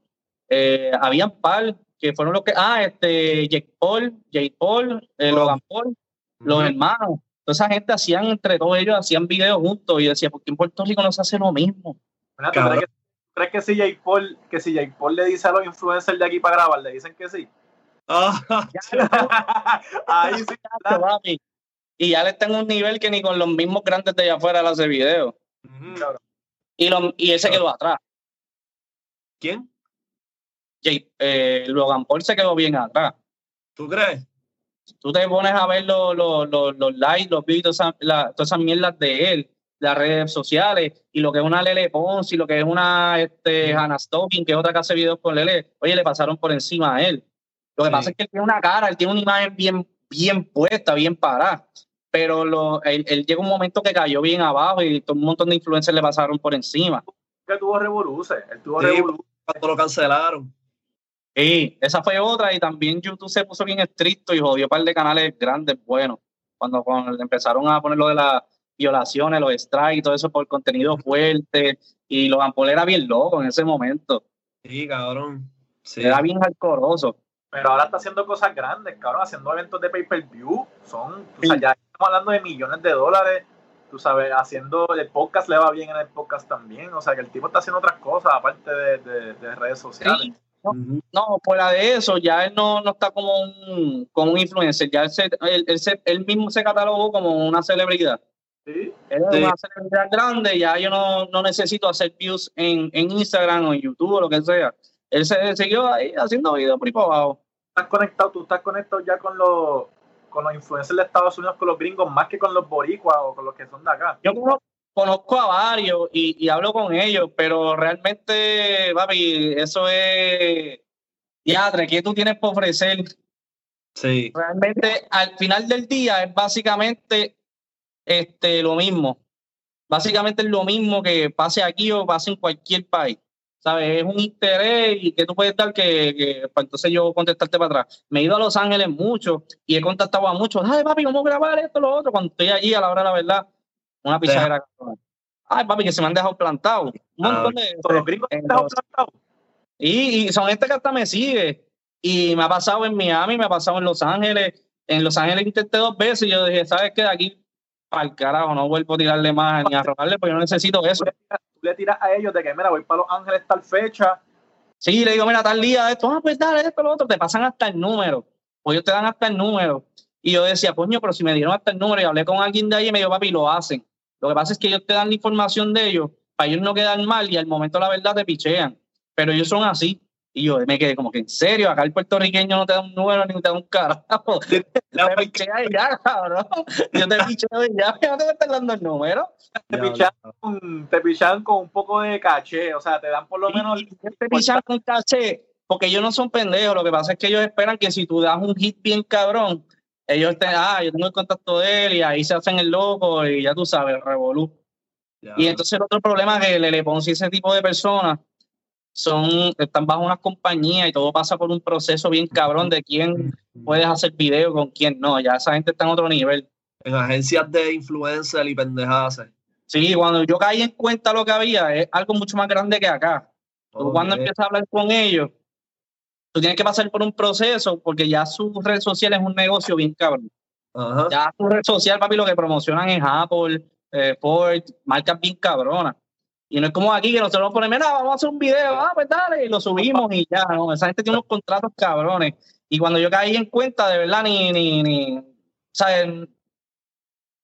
Eh, habían par que fueron los que, ah, este, Jake Paul, Jake Paul, eh. Logan Paul, los hermanos. Toda esa gente hacían, entre todos ellos, hacían videos juntos y decía, ¿por qué en Puerto Rico no se hace lo mismo? Mira, ¿tú Cabrón. crees que, crees que si Jake Paul, que si Jake Paul le dice a los influencers de aquí para grabar, le dicen que sí? Ah, Ahí sí. Y ya le está en un nivel que ni con los mismos grandes de allá afuera le hace videos. ujú. Cabrón. Y, lo, y él se quedó atrás. ¿Quién? Jay- eh, Logan Paul se quedó bien atrás. ¿Tú crees? Tú te pones a ver los, los, los, los likes, los views, todas esas, la- todas esas mierdas de él, las redes sociales, y lo que es una Lele Pons, y lo que es una este, Hannah Stocking, que es otra que hace videos con Lele, oye, le pasaron por encima a él. Lo que Sí. pasa es que él tiene una cara, él tiene una imagen bien, bien puesta, bien parada. Pero lo, él, él llega un momento que cayó bien abajo y todo un montón de influencers le pasaron por encima. Que tuvo Revoluce. Él tuvo Sí. Revoluce. Cuando lo cancelaron. Sí, esa fue otra y también YouTube se puso bien estricto y jodió un par de canales grandes buenos. Cuando, cuando empezaron a poner lo de las violaciones, los strikes y todo eso por contenido fuerte y los Paul era bien loco en ese momento. Sí, cabrón. Sí. Era bien alcoroso. Pero ahora está haciendo cosas grandes, cabrón, haciendo eventos de pay-per-view. Son, Sí. sea, ya estamos hablando de millones de dólares. Tú sabes, haciendo el podcast le va bien en el podcast también. O sea, que el tipo está haciendo otras cosas aparte de, de- de redes sociales. Sí, No, fuera de eso, ya él no, no está como un, como un influencer, ya él, se- él, él se- él mismo se catalogó como una celebridad. Sí. Él es Sí. una celebridad grande, ya yo no, no necesito hacer views en, en Instagram o en YouTube o lo que sea. Él se siguió ahí haciendo videos por ahí para abajo. Estás conectado, tú estás conectado ya con los, con los influencers de Estados Unidos, con los gringos, más que con los boricuas o con los que son de acá. Yo conozco, a varios y, y hablo con ellos, pero realmente, papi, eso es. Diatre, ¿qué tú tienes para ofrecer? Sí. Realmente, al final del día, es básicamente este, lo mismo. Básicamente es lo mismo que pase aquí o pase en cualquier país. ¿Sabes? Es un interés y que tú puedes dar que, que pues entonces yo contestarte para atrás. Me he ido a Los Ángeles mucho y he contactado a muchos. Ay, papi, ¿cómo grabar esto, lo otro? Cuando estoy allí, a la hora de la verdad, una pichadera. Ay, papi, que se me han dejado plantado. Un montón de los gringos plantado. y, y son gente que hasta me sigue. Y me ha pasado en Miami, me ha pasado en Los Ángeles. En Los Ángeles intenté dos veces y yo dije, ¿sabes qué? De aquí para el carajo, no vuelvo a tirarle más ni a robarle, porque yo no necesito eso. Tú le, tiras, tú le tiras a ellos de que, mira, voy para Los Ángeles tal fecha. Sí, le digo, mira, tal día esto, ah, pues dale esto, lo otro, te pasan hasta el número. Pues ellos te dan hasta el número. Y yo decía, coño, pero si me dieron hasta el número y hablé con alguien de ahí y me dijo, papi, lo hacen. Lo que pasa es que ellos te dan la información de ellos para ellos no quedar mal y al momento la verdad te pichean. Pero ellos son así. Y yo me quedé como que, ¿en serio? Acá el puertorriqueño no te da un número ni te da un carajo. te pichea y ya, cabrón. Yo te picheo y ya, no te están dando el número. Te pichan, con, te pichan con un poco de caché. O sea, te dan por lo menos. Y te pichan con caché, porque ellos no son pendejos. Lo que pasa es que ellos esperan que si tú das un hit bien cabrón, ellos te, ah, yo tengo el contacto de él y ahí se hacen el loco y ya tú sabes, revolú. Y entonces el otro problema es que Lele Pons y ese tipo de personas son, están bajo una compañía y todo pasa por un proceso bien cabrón de quién puedes hacer video con quién no. Ya esa gente está en otro nivel. En agencias de influencer y pendejadas. Sí, cuando yo caí en cuenta lo que había, es algo mucho más grande que acá. Tú cuando empiezas a hablar con ellos, tú tienes que pasar por un proceso porque ya su red social es un negocio bien cabrón. Ajá. Ya su red social, papi, lo que promocionan es Apple, eh, Ford, marcas bien cabronas. Y no es como aquí que nosotros ponemos, mira, vamos a hacer un video, ah, pues dale, y lo subimos y ya, ¿no? Esa gente tiene unos contratos cabrones. Y cuando yo caí en cuenta, de verdad, ni, ni, ni, ¿sabes?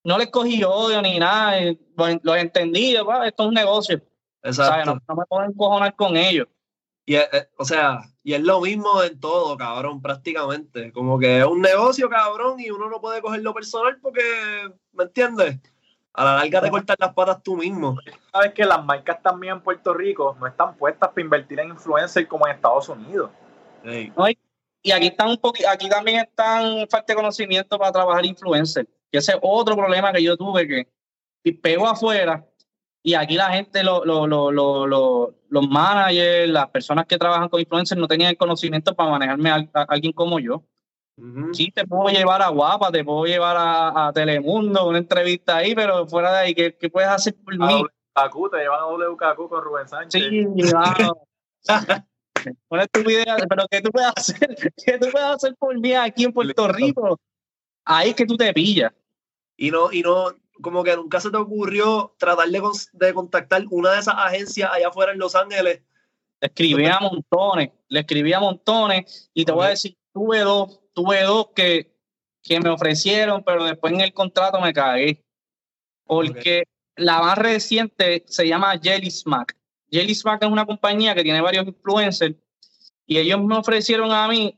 No les cogí odio ni nada, los, entendí, ah, esto es un negocio, ¿sabes? Exacto. No, no me puedo encojonar con ellos. Y es- es- o sea, y es lo mismo en todo, cabrón, prácticamente. Como que es un negocio, cabrón, y uno no puede cogerlo personal porque, ¿me entiendes? A la larga te cortas las patas tú mismo. Sabes que las marcas también en Puerto Rico no están puestas para invertir en influencers como en Estados Unidos. Ey, Y aquí están un poqui- aquí también están falta de conocimiento para trabajar influencer. Y ese es otro problema que yo tuve que y pego afuera y aquí la gente, lo- lo- lo- lo- lo- los managers, las personas que trabajan con influencers no tenían el conocimiento para manejarme a, a alguien como yo. Ujú. Sí, te puedo llevar a Guapa, te puedo llevar a, a Telemundo, una entrevista ahí, pero fuera de ahí, ¿qué, qué puedes hacer por A mí? WKQ, te llevan a WKQ con Rubén Sánchez. Sí, claro. Una estupidez, pero ¿qué tú puedes hacer? ¿Qué tú puedes hacer por mí aquí en Puerto Rico? Ahí es que tú te pillas. Y no, y no, como que nunca se te ocurrió tratar de, contactar una de esas agencias allá afuera en Los Ángeles. Le escribí a montones, le escribí a montones y te voy a decir, tuve dos, tuve dos que, que me ofrecieron, pero después en el contrato me cagué. Porque la más reciente se llama Jelly Smack. Jelly Smack es una compañía que tiene varios influencers y ellos me ofrecieron a mí,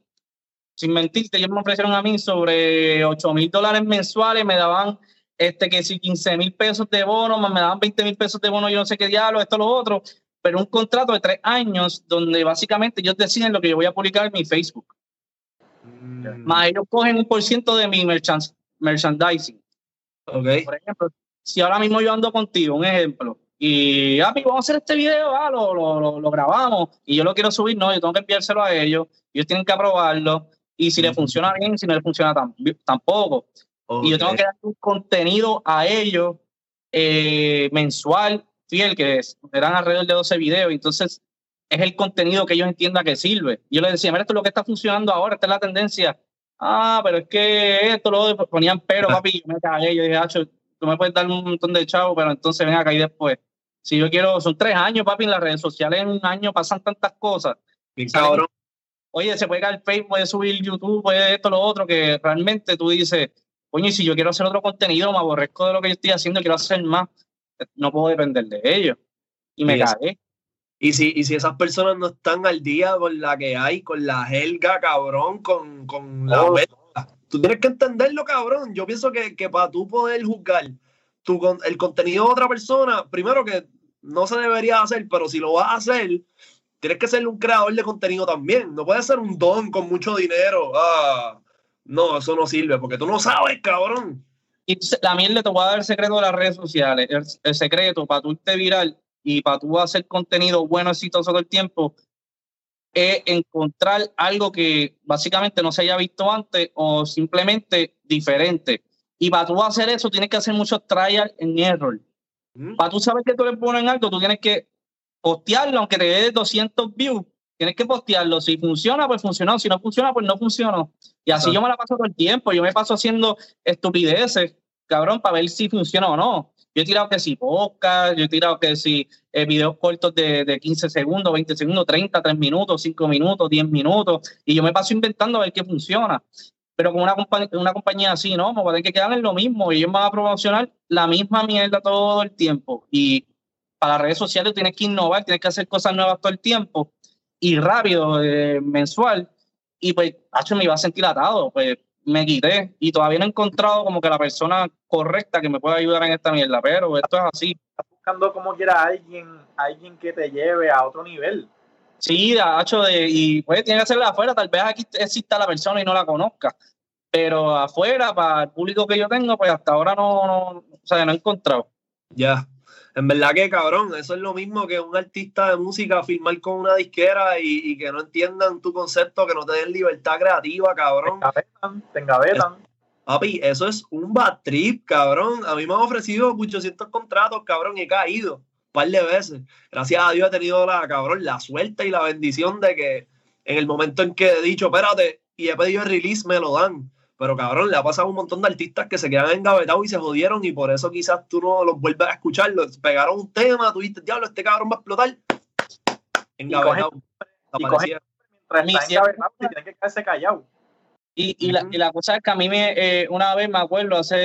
sin mentirte, ellos me ofrecieron a mí sobre 8 mil dólares mensuales, me daban este que si 15 mil pesos de bono, más me daban 20 mil pesos de bono, yo no sé qué diablo, esto, lo otro, pero un contrato de tres años donde básicamente ellos deciden lo que yo voy a publicar en mi Facebook. Mm, Más ellos cogen un por ciento de mi merchan- merchandising. ok. Por ejemplo, si ahora mismo yo ando contigo, un ejemplo, y ah, vamos a hacer este video, ah, lo, lo, lo, lo grabamos y yo lo quiero subir, no, yo tengo que enviárselo a ellos, ellos tienen que aprobarlo y si le Ujú. funciona bien, si no le funciona tam- tampoco. Y yo tengo que dar un contenido a ellos eh, mensual, fiel, que es, eran alrededor de 12 videos. Entonces, es el contenido que ellos entiendan que sirve. Yo les decía, mira, esto es lo que está funcionando ahora, esta es la tendencia. Ah, pero es que esto, lo otro", ponían pero, papi, yo me cagué. Yo dije, Acho, tú me puedes dar un montón de chavos, pero entonces ven acá y después. Si yo quiero, son tres años, papi, en las redes sociales en un año pasan tantas cosas. Salen- cabrón. Oye, se puede caer Facebook, puede subir YouTube, puede esto, lo otro, que realmente tú dices, coño, y si yo quiero hacer otro contenido, me aborrezco de lo que yo estoy haciendo, quiero hacer más, no puedo depender de ellos. Y me Y cagué. Y si, y si esas personas no están al día con la que hay, con la helga, cabrón, con, con la Oh, tú tienes que entenderlo, cabrón. Yo pienso que, que para tú poder juzgar tu, con- el contenido de otra persona, primero que no se debería hacer, pero si lo vas a hacer, tienes que ser un creador de contenido también. No puedes ser un don con mucho dinero. Ah, no, eso no sirve, porque tú no sabes, cabrón. Y la mierda te voy a dar el secreto de las redes sociales. El, el secreto para tú irte viral y para tú hacer contenido bueno, exitoso todo el tiempo, es encontrar algo que básicamente no se haya visto antes o simplemente diferente. Y para tú hacer eso, tienes que hacer muchos trial and error. Mm, Para tú saber que tú le pones algo, tú tienes que postearlo, aunque te dé 200 views. Tienes que postearlo. Si funciona, pues funcionó. Si no funciona, pues no funcionó. Y así yo me la paso todo el tiempo. Yo me paso haciendo estupideces, cabrón, para ver si funciona o no. Yo he tirado que si podcast, yo he tirado que si eh, videos cortos de, de 15 segundos, 20 segundos, 30, 3 minutos, 5 minutos, 10 minutos. Y yo me paso inventando a ver qué funciona. Pero con una, compa- una compañía así, ¿no? Me voy a tener que quedar en lo mismo. Ellos me van a promocionar la misma mierda todo el tiempo. Y para las redes sociales tienes que innovar, tienes que hacer cosas nuevas todo el tiempo y rápido, eh, mensual. Y pues, hacho, me iba a sentir atado. Pues me quité y todavía no he encontrado como que la persona correcta que me pueda ayudar en esta mierda. Pero esto es así. Estás buscando como quiera alguien, alguien que te lleve a otro nivel. Sí, hacho, de, y pues tiene que hacerla afuera. Tal vez aquí exista la persona y no la conozca. Pero afuera, para el público que yo tengo, pues hasta ahora no, no, o sea, no he encontrado. Ya. En verdad que cabrón, eso es lo mismo que un artista de música firmar con una disquera y, y que no entiendan tu concepto, que no te den libertad creativa, Te cabrón. engavetan, te engavetan. Papi, eso es un bad trip, cabrón. A mí me han ofrecido 800 contratos, cabrón, y he caído un par de veces. Gracias a Dios he tenido la, cabrón, la suerte y la bendición de que en el momento en que he dicho, espérate, y he pedido el release, me lo dan. Pero cabrón, le ha pasado a un montón de artistas que se quedan engavetados y se jodieron y por eso quizás tú no los vuelves a escuchar. Los pegaron un tema, tú dices, diablo, este cabrón va a explotar. Engavetado. y tiene que quedarse callado. Y, y, la, y la cosa es que a mí me, eh, una vez me acuerdo, hace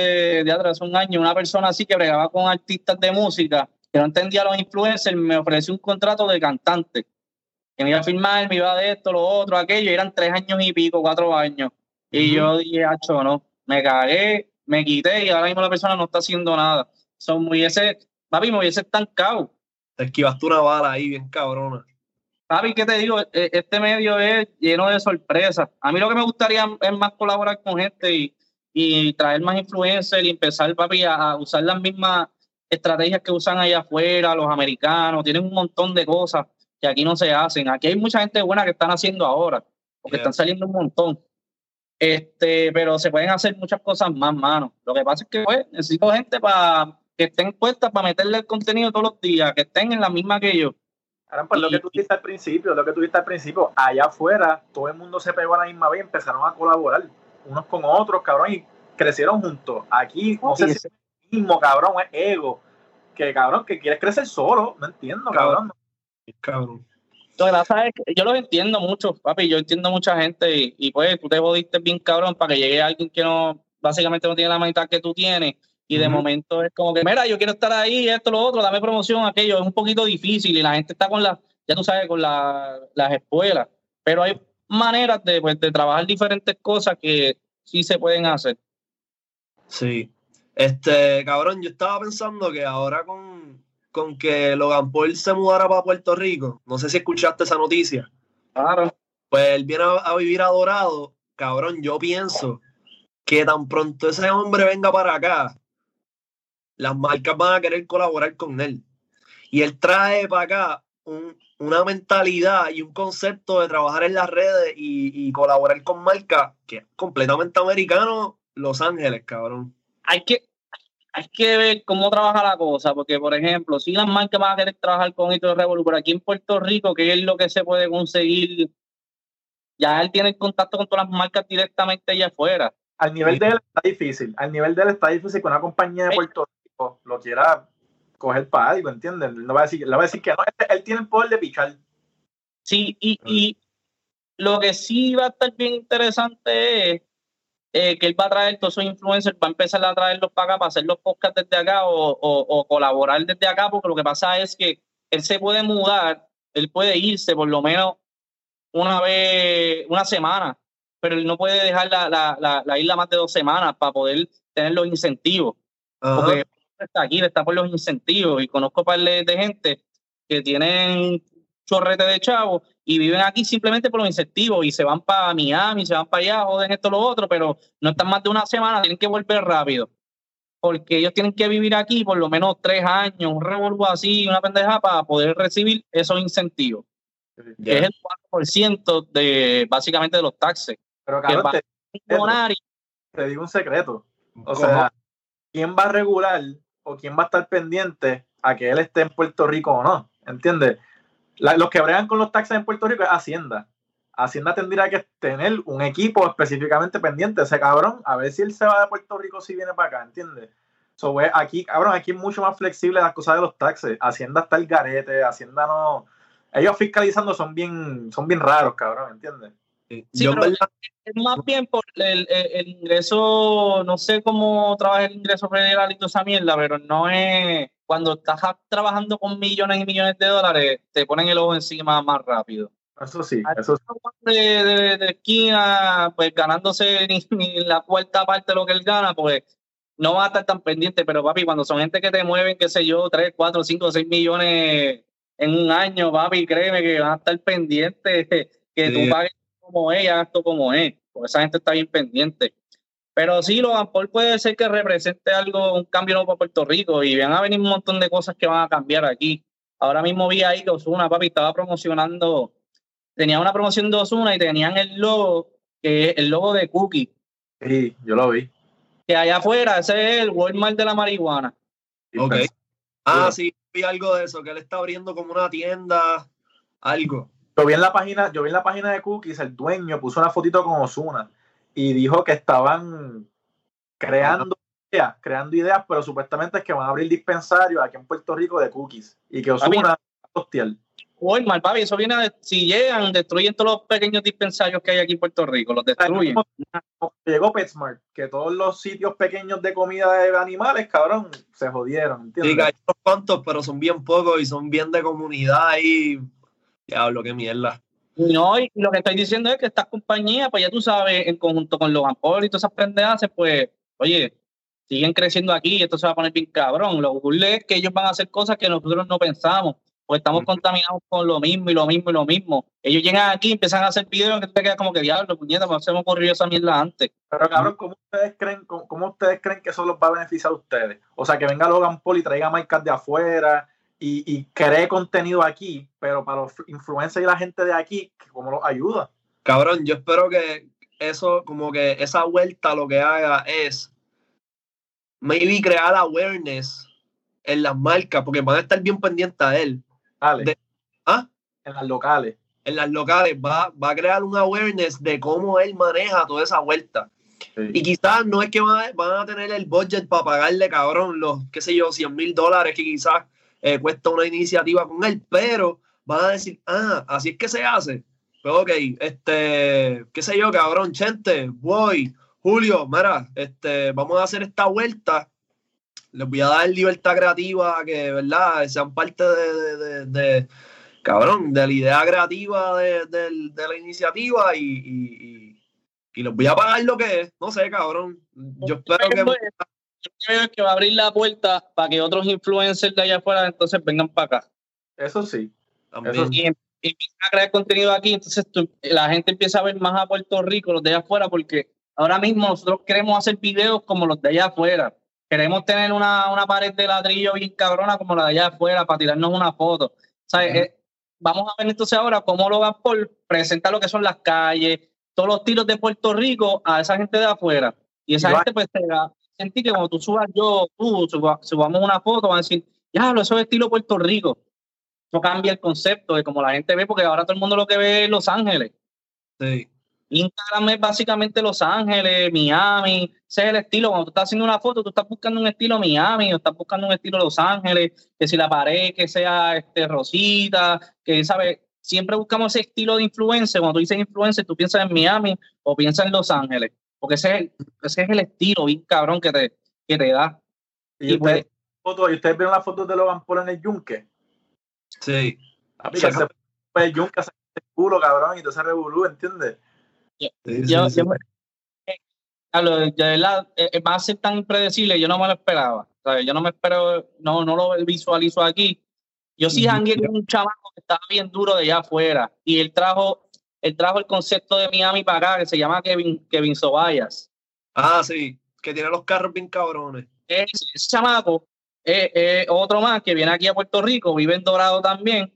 de atrás un año, una persona así que bregaba con artistas de música, que no entendía a los influencers, me ofreció un contrato de cantante, que me iba a firmar, me iba de esto, lo otro, aquello, y eran tres años y pico, cuatro años. Y yo dije, hacho, no, me cagué, me quité y ahora mismo la persona no está haciendo nada. Son muy ese, papi, me hubiese estancado. Te esquivaste una bala ahí, bien cabrona. Papi, ¿qué te digo? E- Este medio es lleno de sorpresas. A mí lo que me gustaría es más colaborar con gente y, y traer más influencers y empezar, papi, a, a usar las mismas estrategias que usan allá afuera, los americanos. Tienen un montón de cosas que aquí no se hacen. Aquí hay mucha gente buena que están haciendo ahora, porque Yeah. están saliendo un montón. Este, pero se pueden hacer muchas cosas más, mano. Lo que pasa es que pues, necesito gente para que estén puestas para meterle el contenido todos los días, que estén en la misma que yo. Ahora, pues lo que tú dijiste al principio, lo que tú dijiste al principio, allá afuera todo el mundo se pegó a la misma vez y empezaron a colaborar unos con otros, cabrón, y crecieron juntos. Aquí, no sé si es el mismo, cabrón, es ego. Que cabrón, que quieres crecer solo, no entiendo, cabrón. Cabrón. Yo los entiendo mucho, papi, yo entiendo mucha gente y, y, pues tú te jodiste bien cabrón para que llegue alguien que no, básicamente no tiene la mitad que tú tienes y de momento es como que, mira, yo quiero estar ahí, esto, lo otro, dame promoción, aquello, es un poquito difícil y la gente está con las, ya tú sabes, con las escuelas, pero hay maneras de, pues, de trabajar diferentes cosas que sí se pueden hacer. Sí. Este, cabrón, yo estaba pensando que ahora con, con que Logan Paul se mudara para Puerto Rico, no sé si escuchaste esa noticia. Claro. Pues él viene a, a vivir a Dorado, cabrón, yo pienso que tan pronto ese hombre venga para acá, las marcas van a querer colaborar con él. Y él trae para acá una mentalidad y un concepto de trabajar en las redes y, colaborar con marcas que es completamente americano, Los Ángeles, cabrón. Hay que, hay que ver cómo trabaja la cosa, porque por ejemplo, si las marcas van a querer trabajar con Hito Revolu, por aquí en Puerto Rico, ¿qué es lo que se puede conseguir? Ya él tiene contacto con todas las marcas directamente allá afuera. Al nivel de él está difícil, al nivel de él está difícil con una compañía de Puerto Rico lo quiera coger para algo, ¿entiendes? No va a decir, le va a decir que no, este, él tiene el poder de pichar. Sí, y, y, lo que sí va a estar bien interesante es eh, que él va a traer todos esos influencers, va a empezar a traerlos para acá, para hacer los podcasts desde acá o, o, colaborar desde acá, porque lo que pasa es que él se puede mudar, él puede irse por lo menos una vez, una semana, pero él no puede dejar la, la, la, isla más de dos semanas para poder tener los incentivos. Porque está aquí, está por los incentivos y conozco par de, gente que tienen chorrete de chavos y viven aquí simplemente por los incentivos y se van para Miami, se van para allá, joden esto, lo otro, pero no están más de una semana, tienen que volver rápido. Porque ellos tienen que vivir aquí por lo menos tres años, un revolvo así, una pendeja para poder recibir esos incentivos. Que es el 4% de básicamente de los taxes. Pero claro, te, te, digo un secreto. O sea, ¿quién va a regular o quién va a estar pendiente a que él esté en Puerto Rico o no. ¿Entiendes? Los que bregan con los taxes en Puerto Rico es Hacienda. Hacienda tendría que tener un equipo específicamente pendiente de ese cabrón, a ver si él se va de Puerto Rico si viene para acá, ¿entiendes? So, aquí, cabrón, aquí es mucho más flexible las cosas de los taxes. Hacienda está el garete, Hacienda no. Ellos fiscalizando son bien, son bien raros, cabrón, ¿entiendes? Sí, es más bien por el, ingreso, no sé cómo trabaja el ingreso federal y toda esa mierda, pero no es cuando estás trabajando con millones y millones de dólares, te ponen el ojo encima más rápido. Eso sí, eso sí. De, de, esquina, pues ganándose ni, la cuarta parte de lo que él gana, pues no va a estar tan pendiente, pero papi, cuando son gente que te mueven, qué sé yo, 3, 4, 5, 6 millones en un año, papi, créeme que van a estar pendientes que tú pagues como es y esto como es, porque esa gente está bien pendiente. Pero sí, Logan Paul puede ser que represente algo, un cambio nuevo para Puerto Rico y van a venir un montón de cosas que van a cambiar aquí. Ahora mismo vi ahí que Osuna, papi, estaba promocionando, tenía una promoción de Osuna y tenían el logo, que es el logo de Cookie. Sí, yo lo vi. Que allá afuera, ese es el Walmart de la marihuana. Ok. Ah, sí, vi algo de eso, que él está abriendo como una tienda, algo. Yo vi en la página, yo vi en la página de Cookies, el dueño puso una fotito con Osuna y dijo que estaban creando ideas, creando ideas, pero supuestamente es que van a abrir dispensarios aquí en Puerto Rico de Cookies y que Osuna hostial. mal papi, eso viene de, si llegan, destruyen todos los pequeños dispensarios que hay aquí en Puerto Rico, los destruyen. Llegó PetSmart, que todos los sitios pequeños de comida de animales, cabrón, se jodieron, ¿entiendes? Sí, hay unos cuantos, pero son bien pocos y son bien de comunidad y Diablo, qué mierda. No, y lo que estoy diciendo es que estas compañías, pues ya tú sabes, en conjunto con los Paul y todas esas pendejas, pues, oye, siguen creciendo aquí y esto se va a poner bien cabrón. Lo que es que ellos van a hacer cosas que nosotros no pensamos, pues estamos contaminados con lo mismo y lo mismo y lo mismo. Ellos llegan aquí y empiezan a hacer videos que te quedas como que diablo, puñeta, no se me ocurrió esa mierda antes. Pero cabrón, ¿cómo ustedes creen, cómo, ustedes creen que eso los va a beneficiar a ustedes? O sea, que venga Logan Paul y traiga marcas de afuera y, y cree contenido aquí, pero para los influencers y la gente de aquí, ¿cómo los ayuda? Cabrón, yo espero que, eso, como que esa vuelta lo que haga es maybe crear awareness en las marcas, porque van a estar bien pendientes a él. De- ¿Ah? En las locales. En las locales va, va a crear un awareness de cómo él maneja toda esa vuelta. Sí. Y quizás no es que van a, van a tener el budget para pagarle, cabrón, los, qué sé yo, 100 mil dólares que quizás eh, cuesta una iniciativa con él, pero van a decir, ah, así es que se hace. Pues ok, este, qué sé yo, cabrón, Chente, voy, Julio, mira, este, vamos a hacer esta vuelta. Les voy a dar libertad creativa, que, ¿verdad? Sean parte de, de- de- de- cabrón, de la idea creativa de la iniciativa y, y, y- y les voy a pagar lo que es. No sé, cabrón. Yo espero que... Yo creo que va a abrir la puerta para que otros influencers de allá afuera entonces vengan para acá. Eso sí. También. Eso y, em- y empiezan a crear contenido aquí, entonces tú- la gente empieza a ver más a Puerto Rico, los de allá afuera, porque ahora mismo nosotros queremos hacer videos como los de allá afuera. Queremos tener una, una pared de ladrillo bien cabrona como la de allá afuera para tirarnos una foto. ¿Sabes? Eh, vamos a ver entonces ahora cómo Logan Paul presenta lo que son las calles, todos los tiros de Puerto Rico a esa gente de afuera. Y esa gente pues te sentir que cuando tú subas yo, tú, suba- subamos una foto, van a decir, ya, eso es estilo Puerto Rico eso cambia el concepto de cómo la gente ve, porque ahora todo el mundo lo que ve es Los Ángeles. Sí. Instagram es básicamente Los Ángeles, Miami, ese es el estilo. Cuando tú estás haciendo una foto, tú estás buscando un estilo Miami o estás buscando un estilo Los Ángeles, que si la pared que sea este, rosita, que sabes, siempre buscamos ese estilo de influencer. Cuando tú dices influencer, tú piensas en Miami o piensas en Los Ángeles, porque ese es el, ese es el estilo bien cabrón que te, que te da. Y, Y pues- ustedes, y ustedes vieron las fotos de Logan Paul en el yunque. Sí. Papi, Saca- que se fue el yunque, se el culo, cabrón, y todo ese revolú, ¿entiendes? sí, yo, sí, yo sí. eh, de verdad, eh, eh, va a ser tan impredecible, yo no me lo esperaba. ¿sabes? Yo no me espero, no, no lo visualizo aquí. Yo sí Ujú. jangué con un chamaco que estaba bien duro de allá afuera y él trajo, él trajo el concepto de Miami para acá que se llama Kevin, Kevin Sobayas. Ah, sí. Que tiene los carros bien cabrones. Ese, ese chamaco es es otro más que viene aquí a Puerto Rico, vive en Dorado también,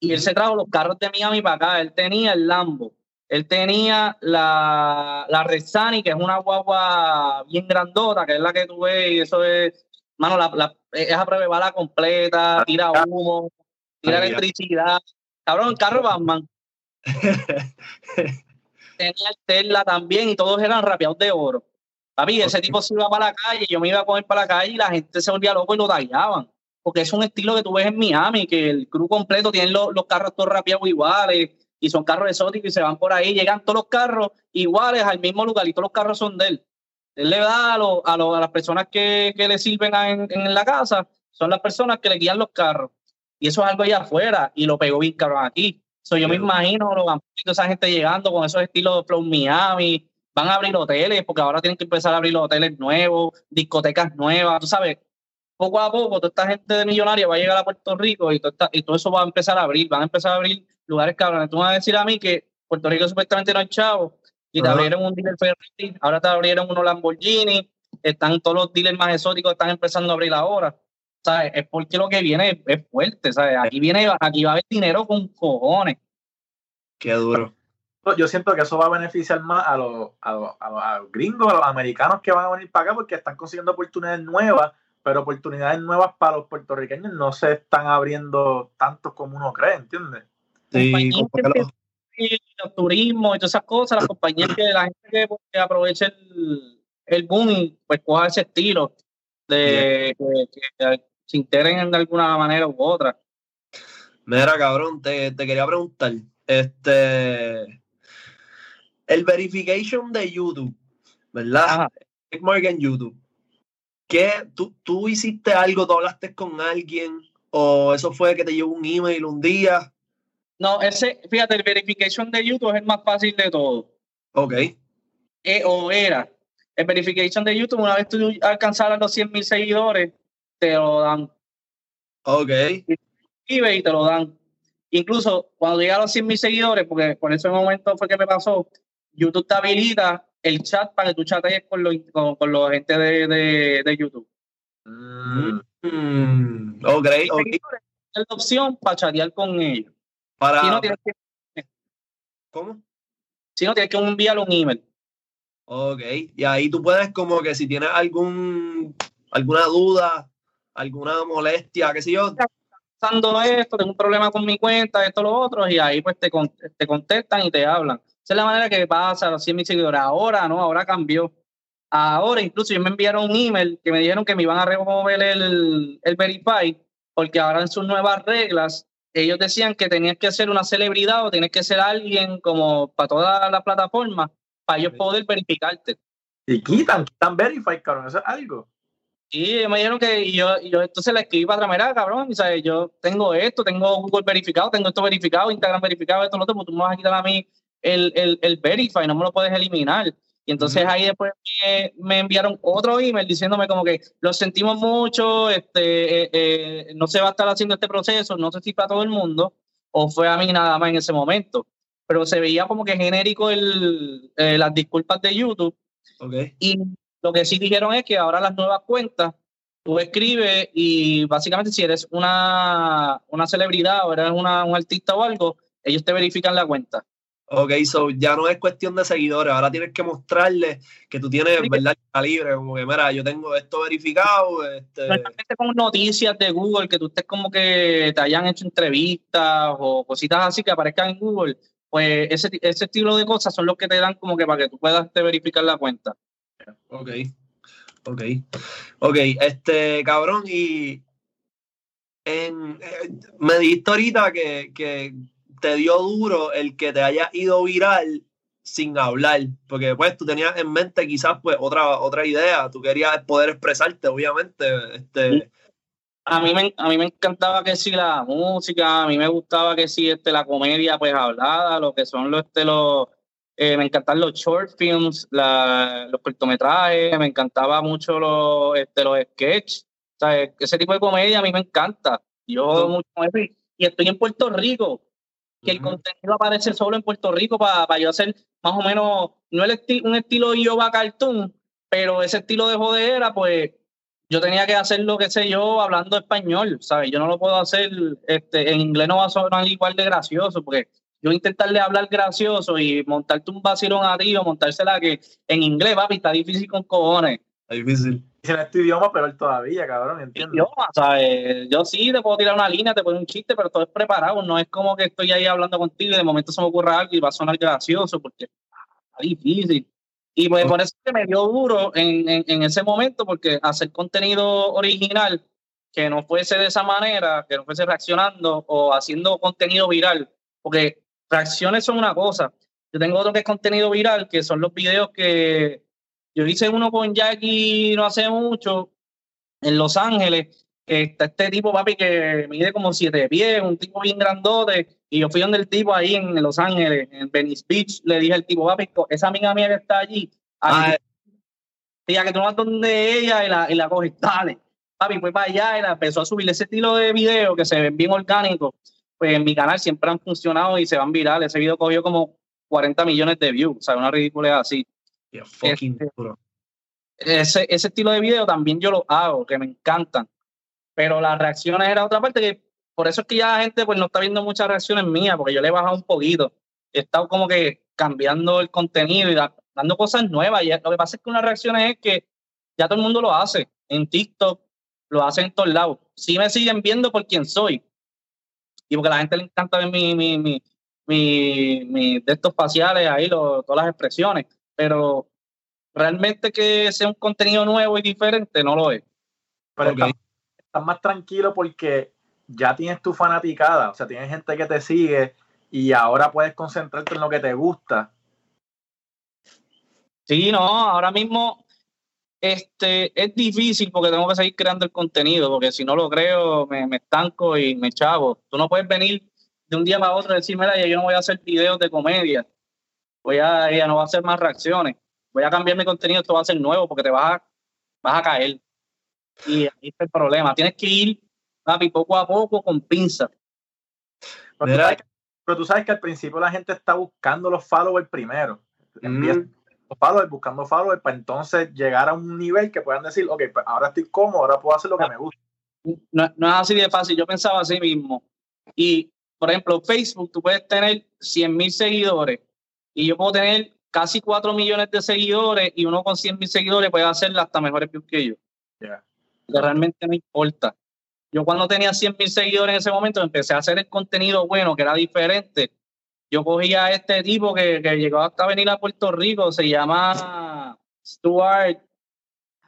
y él se trajo los carros de Miami para acá. Él tenía el Lambo, él tenía la, la Rexani, que es una guagua bien grandota, que es la que tú ves, y eso es, mano, la, la, es a prueba bala completa, tira humo, tira electricidad. Cabrón, el carro Batman. tenía el Tesla también y todos eran rapeados de oro. Papi, ese tipo se iba para la calle, yo me iba a comer para la calle y la gente se volvía loco y lo tallaban. Porque es un estilo que tú ves en Miami, que el crew completo tiene los, los carros todos rapeados iguales y son carros exóticos y se van por ahí, llegan todos los carros iguales al mismo lugar y todos los carros son de él. Él le da a, lo- a, lo- a las personas que, que le sirven a- en, en la casa, son las personas que le guían los carros. Y eso es algo allá afuera y lo pegó bien cabrón aquí. So, yo me imagino los vampiros, esa gente llegando con esos estilos de Flow Miami, van a abrir hoteles, porque ahora tienen que empezar a abrir los hoteles nuevos, discotecas nuevas, tú sabes, poco a poco toda esta gente de millonaria va a llegar a Puerto Rico y todo, esta- y todo eso va a empezar a abrir, van a empezar a abrir lugares cabrones. Tú me vas a decir a mí que Puerto Rico supuestamente no hay chavo y te abrieron un dealer Ferrari, ahora te abrieron unos Lamborghini, están todos los dealers más exóticos están empezando a abrir ahora. ¿Sabes? Es porque lo que viene es, es fuerte, ¿sabes? Aquí viene, aquí va a haber dinero con cojones. Qué duro. Yo siento que eso va a beneficiar más a los, a los, a los- a los gringos, a los americanos que van a venir para acá porque están consiguiendo oportunidades nuevas, pero oportunidades nuevas para los puertorriqueños no se están abriendo tantos como uno cree, ¿entiendes? Sí, los- el turismo y todas esas cosas, las compañías que la gente que, pues, que aprovecha el, el boom pues coja ese estilo de que, que se integren en de alguna manera u otra. Mira, cabrón, te, te quería preguntar. Este. El verification de YouTube, ¿verdad? Ajá. Morgan YouTube. ¿Qué? ¿Tú, ¿Tú hiciste algo? ¿Tú hablaste con alguien? ¿O eso fue que te llegó un email un día? No, ese, fíjate, el verification de YouTube es el más fácil de todo. Ok. Eh, o era. El verification de YouTube, una vez tú alcanzaras los 100 mil seguidores, te lo dan. Ok. escribe y te lo dan. Incluso cuando llega a los 100 mil seguidores, porque por ese momento fue que me pasó, YouTube te habilita el chat para que tú chatees con los, con, con los gente de, de, de YouTube. Mm. Mm, ok, ok. tienes la opción para chatear con ellos. Para, Si no, tienes que, ¿Cómo? si no, tienes que enviar un email. Ok, y ahí tú puedes como que si tienes algún, alguna duda, alguna molestia, qué sé yo. Pasando esto, tengo un problema con mi cuenta, esto, lo otro, y ahí pues te, te contestan y te hablan. Esa es la manera que pasa así mis seguidores. Ahora, ¿no? Ahora cambió. Ahora incluso ellos me enviaron un email que me dijeron que me iban a remover el, el Verify, porque ahora en sus nuevas reglas ellos decían que tenías que ser una celebridad o tenías que ser alguien como para todas las plataformas para ellos poder verificarte. Y quitan, quitan Verify, cabrón, eso es algo. Sí, me dijeron que yo, yo entonces le escribí para atrás, mira, cabrón, y, ¿sabes? yo tengo esto, tengo Google verificado, tengo esto verificado, Instagram verificado, esto, lo otro, pues tú me vas a quitar a mí el, el, el Verify, no me lo puedes eliminar. Y entonces ahí después me, enviaron otro email diciéndome como que lo sentimos mucho, este, eh, eh, no se va a estar haciendo este proceso, no sé si para todo el mundo o fue a mí nada más en ese momento. Pero se veía como que genérico el, eh, las disculpas de YouTube. Okay. Y lo que sí dijeron es que ahora las nuevas cuentas, tú escribes y básicamente si eres una, una celebridad o eres una, un artista o algo, ellos te verifican la cuenta. Ok, so ya no es cuestión de seguidores, ahora tienes que mostrarle que tú tienes, ¿verdad? Calibre, como que, mira, yo tengo esto verificado. Este... con noticias de Google, que tú estés como que te hayan hecho entrevistas o cositas así que aparezcan en Google, pues ese, ese estilo de cosas son los que te dan como que para que tú puedas te verificar la cuenta. Ok, ok, ok, este, cabrón, y eh, me dijiste ahorita que, que te dio duro el que te haya ido viral sin hablar, porque pues tú tenías en mente quizás pues otra, otra idea, tú querías poder expresarte, obviamente. Este... A mí, me, a mí me encantaba que sí la música, a mí me gustaba que sí este, la comedia pues hablada, lo que son los, este, los eh, me encantan los short films, los cortometrajes, me encantaba mucho los, este, los sketches, ese tipo de comedia a mí me encanta. Yo mucho y estoy en Puerto Rico, que el contenido aparece solo en Puerto Rico para yo hacer más o menos, no el un estilo Yoba Cartoon, pero ese estilo de jodera, pues yo tenía que hacerlo, qué sé yo, hablando español, ¿sabes? Yo no lo puedo hacer, este, en inglés no va a sonar igual de gracioso, porque yo intentarle hablar gracioso y montarte un vacilón a ti o montársela que en inglés, papi, está difícil con cojones. Está difícil en este idioma, pero él todavía, cabrón, ¿entiendes? Idioma, ¿sabes? Yo sí te puedo tirar una línea, te puedo un chiste, pero todo es preparado. No es como que estoy ahí hablando contigo y de momento se me ocurre algo y va a sonar gracioso, porque está difícil. Y pues, por eso que me dio duro en, en, en, ese momento, porque hacer contenido original que no fuese de esa manera, que no fuese reaccionando o haciendo contenido viral, porque reacciones son una cosa. Yo tengo otro que es contenido viral, que son los videos que yo hice uno con Jackie no hace mucho en Los Ángeles. Está este tipo, papi, que mide como siete pies, un tipo bien grandote. Y yo fui donde el tipo ahí en Los Ángeles, en Venice Beach, le dije al tipo, papi, esa amiga mía que está allí, ah, que tú vas donde ella y la, y la coges, dale. Papi, fue para allá y la empezó a subir ese estilo de video que se ven bien orgánicos. Pues en mi canal siempre han funcionado y se van virales. Ese video cogió como 40 millones de views, o sea, una ridícula así. Este, ese, ese estilo de video también yo lo hago, que me encantan. Pero las reacciones era otra parte que por eso es que ya la gente pues no está viendo muchas reacciones mías, porque yo le he bajado un poquito. He estado como que cambiando el contenido y dando cosas nuevas. Y lo que pasa es que una reacción es que ya todo el mundo lo hace. En TikTok lo hacen en todos lados. Sí me siguen viendo por quien soy. Y porque a la gente le encanta ver mi, mi, mi, mi, mi de estos faciales ahí, todas las expresiones pero realmente que sea un contenido nuevo y diferente, no lo es. Pero estás, más tranquilo porque ya tienes tu fanaticada, o sea, tienes gente que te sigue y ahora puedes concentrarte en lo que te gusta. Sí, no, ahora mismo este, es difícil porque tengo que seguir creando el contenido, porque si no lo creo me, me estanco y me chavo. Tú no puedes venir de un día para otro y decir, mira, yo no voy a hacer videos de comedia voy a, ella no va a hacer más reacciones, voy a cambiar mi contenido, esto va a ser nuevo porque te vas a, vas a caer. Y ahí está el problema. Tienes que ir, papi, poco a poco con pinza. Pero tú, sabes que, al principio la gente está buscando los followers primero. Mm. Followers, buscando followers para entonces llegar a un nivel que puedan decir, ok, pues ahora estoy cómodo, ahora puedo hacer lo que me gusta. No, no es así de fácil. Yo pensaba así mismo. Y, por ejemplo, Facebook, tú puedes tener 100 mil seguidores y yo puedo tener casi 4 millones de seguidores y uno con 100 mil seguidores puede hacer hasta mejores views que yo. Yeah. Que realmente no importa. Yo cuando tenía 100 mil seguidores en ese momento empecé a hacer el contenido bueno, que era diferente. Yo cogía a este tipo que, que llegó hasta venir a Puerto Rico, se llama Stuart.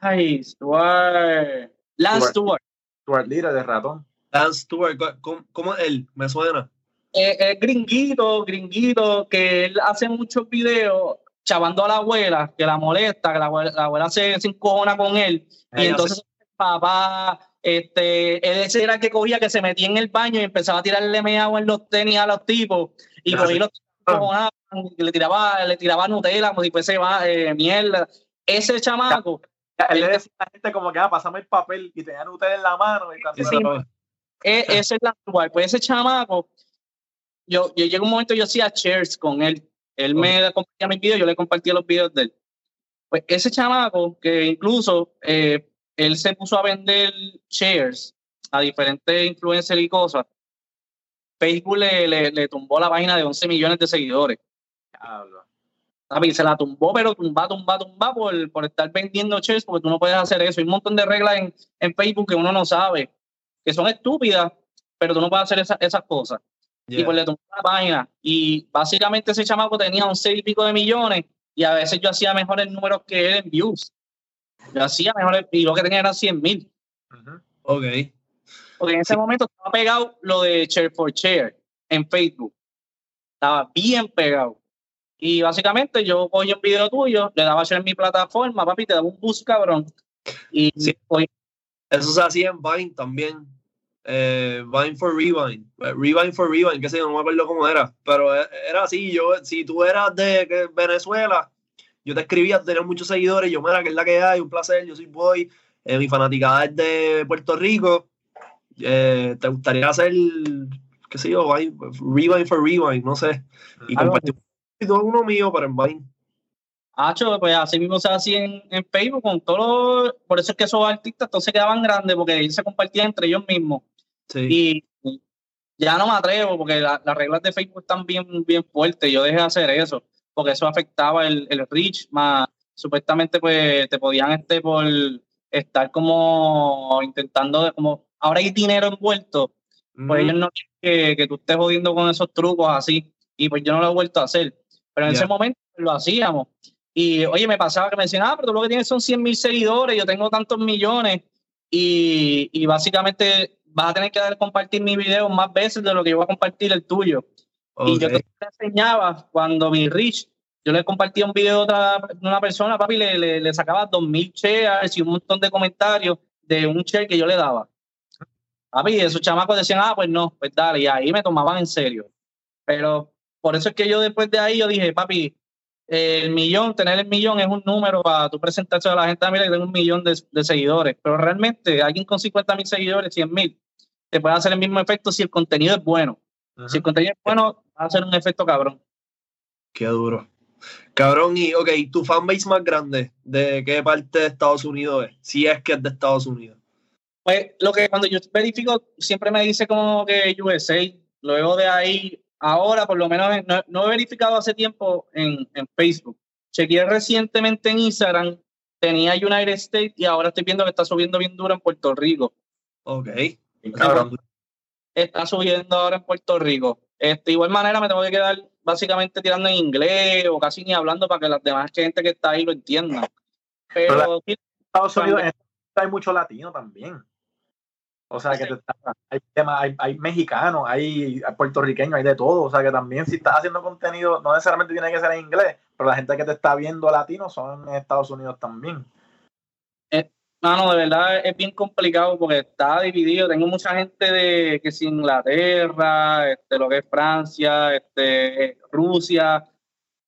Ay, Stuart. Lance Stuart. Stuart Little de ratón. Dan Stewart, ¿cómo, cómo es él? Me suena. eh, es gringuito, gringuito, que él hace muchos videos chavando a la abuela, que la molesta, que la abuela, la abuela se, se encojona con él. Y entonces el papá, este, él ese era el que cogía, que se metía en el baño y empezaba a tirarle agua en los tenis a los tipos. Y los encojonaban, y le tiraba, le tiraba Nutella como si fuese eh, mierda. Ese chamaco, Él le decía a la gente como que, ah, pásame el papel y tenía Nutella en la mano. Y cuando Sí, E- ese es la. Pues ese chamaco, yo, yo llegó un momento yo hacía shares con él. Él me compartía mis videos, yo le compartía los videos de él. Pues ese chamaco, que incluso eh, él se puso a vender shares a diferentes influencers y cosas, Facebook le, le, le tumbó la página de 11 millones de seguidores. Papi, se la tumbó, pero tumba, tumba, tumba por, por estar vendiendo shares, porque tú no puedes hacer eso. Hay un montón de reglas en, en Facebook que uno no sabe, que son estúpidas, pero tú no puedes hacer esa- esas cosas. Y pues le tumbó la página. Y básicamente ese chamaco tenía un seis y pico de millones, y a veces yo hacía mejores números que él en views. Yo hacía mejores, y lo que tenía eran 100 mil. Ujú. Ok. Porque en ese momento estaba pegado lo de Share for Share en Facebook. Estaba bien pegado. Y básicamente yo cogí un video tuyo, le daba share en mi plataforma, papi, te daba un boost cabrón. Y Sí. oye, Eso se hacía en Vine también. Eh, Vine for Rewind. Eh, Rewind for Rewind, que sé yo, no me acuerdo cómo era. Pero e- era así. Yo, si tú eras de Venezuela, yo te escribía, tenías muchos seguidores. Yo, mira, que es la que hay, un placer. Yo soy boy. eh, mi fanaticada es de Puerto Rico. Eh, ¿Te gustaría hacer, qué sé yo, Rewind for Rewind? No sé. Y un video uno mío, pero en Vine. Hacho, pues así mismo se hacía en, en Facebook con todos los- Por eso es que esos artistas todos se quedaban grandes porque ellos se compartían entre ellos mismos. Sí. Y ya no me atrevo porque la- las reglas de Facebook están bien, bien fuertes. Yo dejé de hacer eso porque eso afectaba el, el reach. Más supuestamente, pues te podían este por estar como intentando de como. Ahora hay dinero envuelto, pues ellos no quieren que, que tú estés jodiendo con esos trucos así. Y pues yo no lo he vuelto a hacer. Pero en Ya. ese momento lo hacíamos. Y oye, me pasaba que me decían, ah, pero tú lo que tienes son 100 mil seguidores, yo tengo tantos millones. Y, y básicamente vas a tener que dar compartir mi video más veces de lo que yo voy a compartir el tuyo. Y yo te enseñaba cuando mi Rich, yo le compartía un video de, otra, de una persona, papi, le, le, le sacaba dos mil shares y un montón de comentarios de un share que yo le daba. Papi, esos chamacos decían, ah, pues no, pues dale, y ahí me tomaban en serio. Pero por eso es que yo después de ahí yo dije, papi, el millón, tener el millón es un número para tú presentarse a la gente, ah, mira, que tengo un millón de, de seguidores. Pero realmente alguien con 50 mil seguidores, 100 mil, te puede hacer el mismo efecto si el contenido es bueno. Si el contenido es bueno, va a hacer un efecto cabrón. Qué duro. Cabrón, y ok, tu fanbase más grande, ¿de qué parte de Estados Unidos es? Si es que es de Estados Unidos. Pues lo que cuando yo verifico, siempre me dice como que USA. Luego de ahí, ahora por lo menos no, no he verificado hace tiempo en, en Facebook. Chequeé recientemente en Instagram, tenía United States y ahora estoy viendo que está subiendo bien duro en Puerto Rico. Ok. Cabrón. Está subiendo ahora en Puerto Rico. Este, de igual manera me tengo que quedar básicamente tirando en inglés o casi ni hablando para que las demás gente que está ahí lo entiendan. Pero Estados Unidos en Estados Unidos hay mucho latino también. O sea, que Sí. te está- hay, temas- hay, hay mexicanos, hay, puertorriqueños, hay de todo. O sea, que también si estás haciendo contenido, no necesariamente tiene que ser en inglés, pero la gente que te está viendo latino son en Estados Unidos también. Mano, de verdad es bien complicado porque está dividido. Tengo mucha gente de que es Inglaterra, este, lo que es Francia, este, Rusia,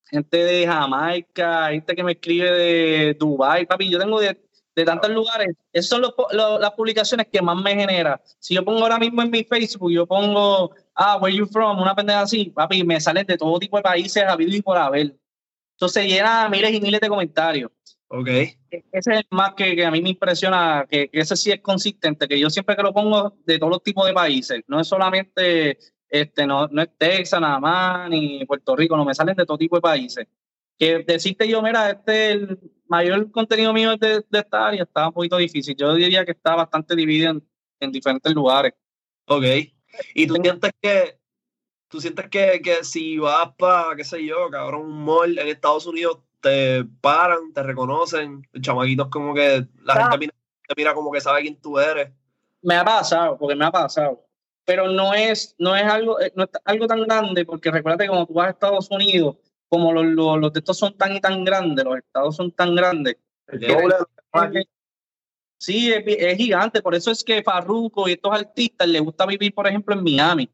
gente de Jamaica, gente que me escribe de Dubai, papi. Yo tengo de, de tantos lugares. Esas son los lo- las publicaciones que más me genera. Si yo pongo ahora mismo en mi Facebook, yo pongo, ah, where you from, una pendeja así, papi, me salen de todo tipo de países, habido y por haber. Entonces llena miles y miles de comentarios Ok. ese es el más que, que a mí me impresiona, que, que ese sí es consistente, que yo siempre que lo pongo de todos los tipos de países, no es solamente, este, no, no es Texas nada más, ni Puerto Rico, no me salen de todo tipo de países. que decirte yo, mira, este el mayor contenido mío de, de esta área está un poquito difícil. Yo diría que está bastante dividido en, en diferentes lugares. Ok. ¿Y tú sientes que, tú sientes que, que si vas para, qué sé yo, cabrón, un mall en Estados Unidos, te paran, te reconocen, chamaquitos como que la Ah. gente mira, te mira como que sabe quién tú eres? Me ha pasado, porque me ha pasado. Pero no es, no es algo, eh, no es algo tan grande, porque recuerda que cuando tú vas a Estados Unidos, como los, los, los de estos son tan y tan grandes, los estados son tan grandes, El doble de. Sí, es, es gigante. Por eso es que Farruko y estos artistas les gusta vivir, por ejemplo, en Miami.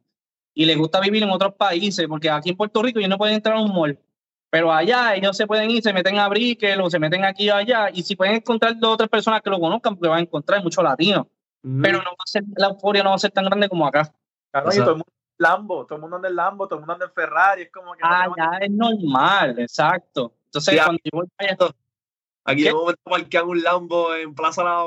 Y les gusta vivir en otros países, porque aquí en Puerto Rico ellos no pueden entrar a un mall. Pero allá ellos se pueden ir, se meten a Brickell o se meten aquí o allá. Y si pueden encontrar dos o tres personas que lo conozcan, porque van a encontrar muchos latinos. Mm. Pero no va a ser, la euforia no va a ser tan grande como acá. Cabrón, y todo el mundo en Lambo, todo el mundo anda en Lambo, todo el mundo anda en Ferrari, es como que no Ah, ya es normal, exacto. Entonces, cuando yo voy para allá, Aquí ¿Qué? de momento un Lambo en Plaza. La-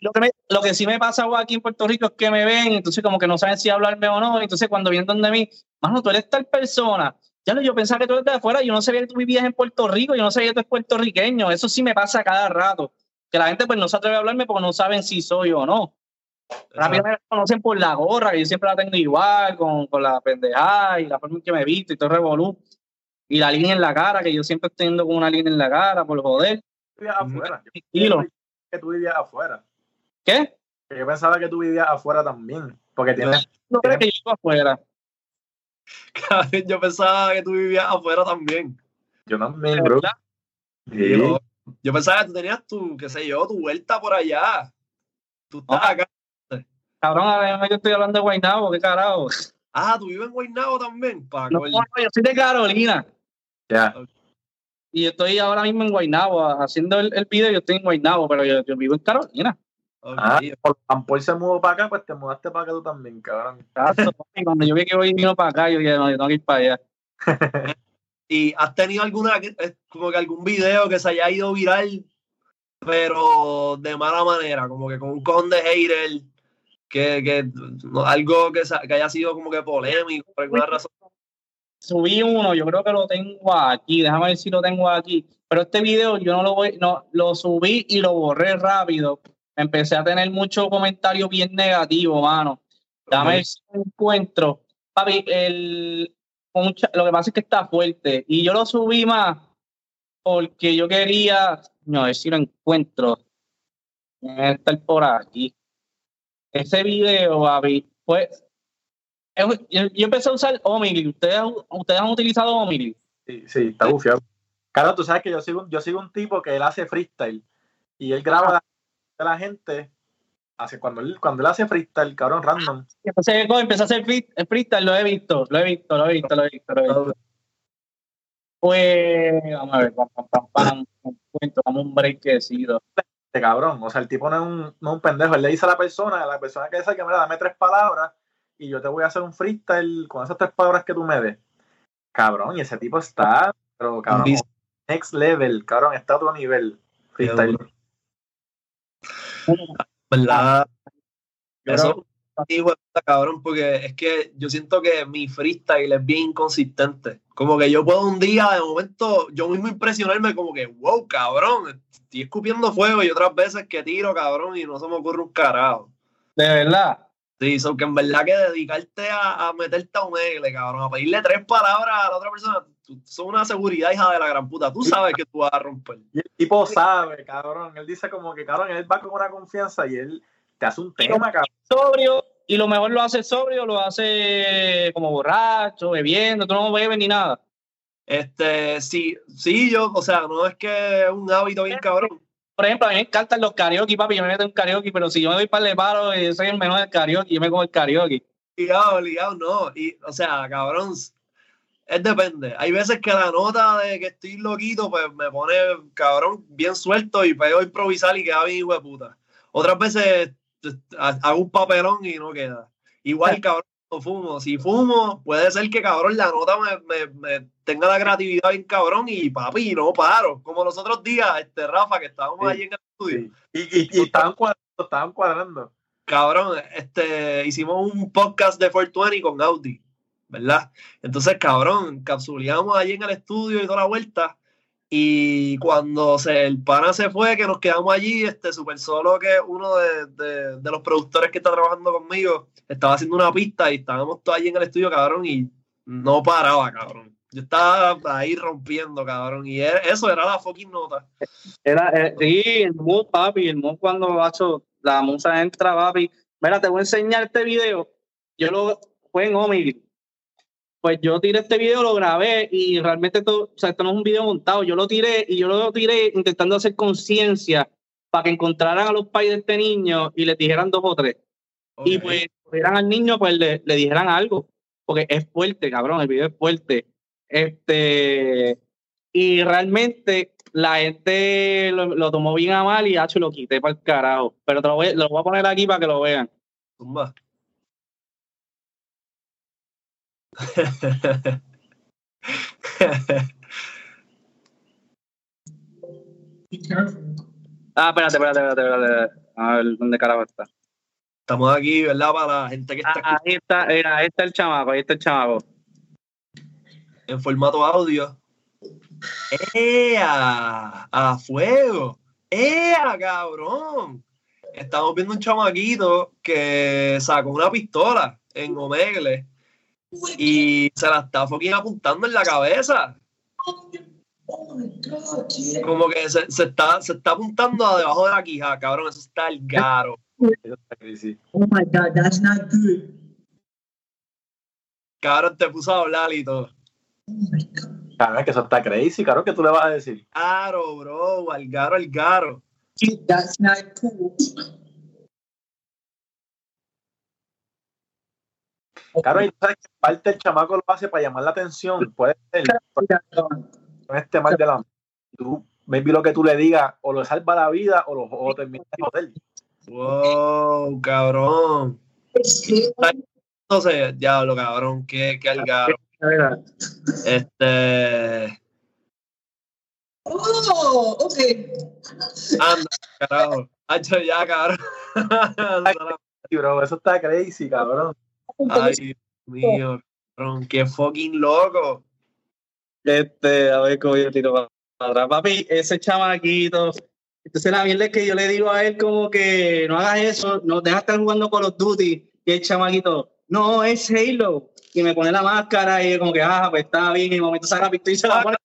lo, que me- lo que sí me pasa aquí en Puerto Rico es que me ven, entonces como que no saben si hablarme o no, entonces cuando vienen donde mí, mano, tú eres tal persona, ya lo, yo pensaba que tú eres de afuera, yo no sabía que tú vivías en Puerto Rico, yo no sabía que tú eres puertorriqueño, eso sí me pasa cada rato, que la gente pues no se atreve a hablarme porque no saben si soy o no. Rápido me conocen por la gorra, que yo siempre la tengo igual, con, con la pendejada y la forma en que me visto y todo el revolú. Y la línea en la cara, que yo siempre estoy yendo con una línea en la cara, por joder. Tú vivías afuera. Yo Tranquilo. pensaba que tú vivías afuera. ¿Qué? Que Yo pensaba que tú vivías afuera también. Porque tienes. No crees que yo vivo afuera. Yo pensaba que tú vivías afuera también. Yo también, bro. Sí. Yo, yo pensaba que tú tenías tu, qué sé yo, tu vuelta por allá. Tú estás Ah. acá. Cabrón, ahora yo estoy hablando de Guaynabo, qué carajo. Ah, tú vives en Guaynabo también, pa' No, no, yo soy de Carolina Ya. y yo estoy ahora mismo en Guaynabo haciendo el, el video. Yo estoy en Guaynabo, pero yo, yo vivo en Carolina. Ok. Ah, por Ampol se mudó para acá, pues te mudaste para acá tú también, cabrón. Cuando yo vi que voy vino para acá, yo dije, no, yo tengo que ir para allá. ¿Y has tenido alguna, eh, como que algún video que se haya ido viral, pero de mala manera, como que con un con de hater, que, que no, algo que, que haya sido como que polémico por alguna razón? Subí uno, yo creo que lo tengo aquí, déjame ver si lo tengo aquí. Pero este video yo no lo voy, no, lo subí y lo borré rápido. Empecé a tener muchos comentarios bien negativos, mano. Dame ver si lo encuentro. Papi, el, un cha- lo que pasa es que está fuerte. Y yo lo subí más porque yo quería, no, a ver si lo encuentro. Debe estar por aquí. Ese video, pues. es- Yo, yo empecé a usar Omili. ¿Ustedes, ¿Ustedes han utilizado Omili? Sí, sí, está bufiado. Claro, tú sabes que yo sigo, un- yo sigo un tipo que él hace freestyle y él graba de la gente. Hace, cuando, él, cuando él hace freestyle, cabrón, random. Entonces, empecé a hacer free- freestyle, lo he visto, lo he visto, lo he visto, lo he visto, lo he visto. Pues, vamos a ver, pam, pam, pam, pam, encuentro, dame un breakcito. Este cabrón, o sea, el tipo no es, un, no es un pendejo. Él le dice a la persona, a la persona que dice que, mira, dame tres palabras y yo te voy a hacer un freestyle con esas tres palabras que tú me des. Cabrón, y ese tipo está, pero cabrón, next level, cabrón, está a otro nivel. Freestyle. ¿Verdad? Yo Eso sí, puta, cabrón, porque es que yo siento que mi freestyle es bien inconsistente. Como que yo puedo un día, de momento, yo mismo impresionarme como que, wow, cabrón, estoy escupiendo fuego y otras veces que tiro, cabrón, y no se me ocurre un carajo. De verdad. Sí, so que en verdad que dedicarte a, a meterte a un egle, cabrón, a pedirle tres palabras a la otra persona, tú, son una seguridad, hija de la gran puta. Tú sabes que tú vas a romper. Y el tipo sabe, cabrón. Él dice como que, cabrón, él va con una confianza y él te hace un tema, cabrón. Sobrio, y lo mejor lo hace sobrio, lo hace como borracho, bebiendo, tú no bebes ni nada. Este, sí, sí, yo, o sea, no es que es un hábito bien cabrón. Por ejemplo, a mí me encantan los karaoke, papi, yo me meto en karaoke, pero si yo me doy par de palos y soy el menor del karaoke, yo me como el karaoke. Ligado, ligado, no. Y, o sea, cabrón, es depende. Hay veces que la nota de que estoy loquito, pues me pone, cabrón, bien suelto y pego a improvisar y queda bien hijo de puta. Otras veces hago un papelón y no queda. Igual, cabrón, no fumo. Si fumo, puede ser que, cabrón, la nota me, me- me tenga la creatividad bien cabrón y papi, no paro. Como los otros días, este Rafa, que estábamos Sí, allí en el estudio. Sí. Y, y, y estaban cuadrando, estaban cuadrando. Cabrón, este, hicimos un podcast de 420 con Audi. ¿verdad? Entonces, cabrón, capsuleamos allí en el estudio y toda la vuelta. Y cuando se, el pana se fue, que nos quedamos allí, este Super Solo, que uno de, de, los productores que está trabajando conmigo, estaba haciendo una pista y estábamos todos allí en el estudio, cabrón, y no paraba, cabrón. Yo estaba ahí rompiendo, cabrón, y eso era la fucking nota. Era, eh, sí, el mood, papi, el mood cuando hecho, la musa entra, papi. Mira, te voy a enseñar este video. Yo lo fue en Omegle pues yo tiré este video, lo grabé y realmente todo, o sea, esto no es un video montado, yo lo tiré y yo lo tiré intentando hacer conciencia para que encontraran a los pais de este niño y le dijeran dos o tres. Y pues, eran al niño, pues le, le, dijeran algo, porque es fuerte, cabrón, el video es fuerte. Este, y realmente la gente lo, tomó bien a mal y hecho lo quité para el carajo. Pero te lo voy, lo voy a poner aquí para que lo vean. Tumba. ah, espérate, espérate, espérate, espérate. A ver, ¿dónde carajo está? Estamos aquí, ¿verdad? Para la gente que está ah, aquí. Ahí está, mira, ahí está el chamaco, ahí está el chamaco. En formato audio. ¡Ea! ¡A fuego! ¡Ea, cabrón! Estamos viendo un chamaquito que sacó una pistola en Omegle y se la está fucking apuntando en la cabeza. Como que se, se, está, se está apuntando a debajo de la quija, cabrón. Eso está el garo. Oh my god, that's not good. Cabrón, te puso a hablar y todo. Oh my god. Cabrón, que eso está crazy, cabrón, ¿qué tú le vas a decir? Garo, bro, al garo, al garo. That's not cool. Claro, y sabes que parte el chamaco lo hace para llamar la atención. Puede ser. Con este mal de la. Tú, maybe lo que tú le digas o lo salva la vida o lo o termina de joder. Wow, cabrón. Entonces, diablo, cabrón, qué, qué algaro. Este. Oh, ok. Anda, carajo. Hacho ya, cabrón. bro, eso está crazy, cabrón. Ay, Dios mío, cabrón, qué fucking loco. Este, a ver cómo yo tiro para atrás. Papi, ese chamaquito. Entonces la mierda es que yo le digo a él como que no hagas eso, no deja de estar jugando con los Duty. Y el chamaquito, no, es Halo. Y me pone la máscara y como que, ah, pues está bien. Y en momento saca la pistola y se la pone.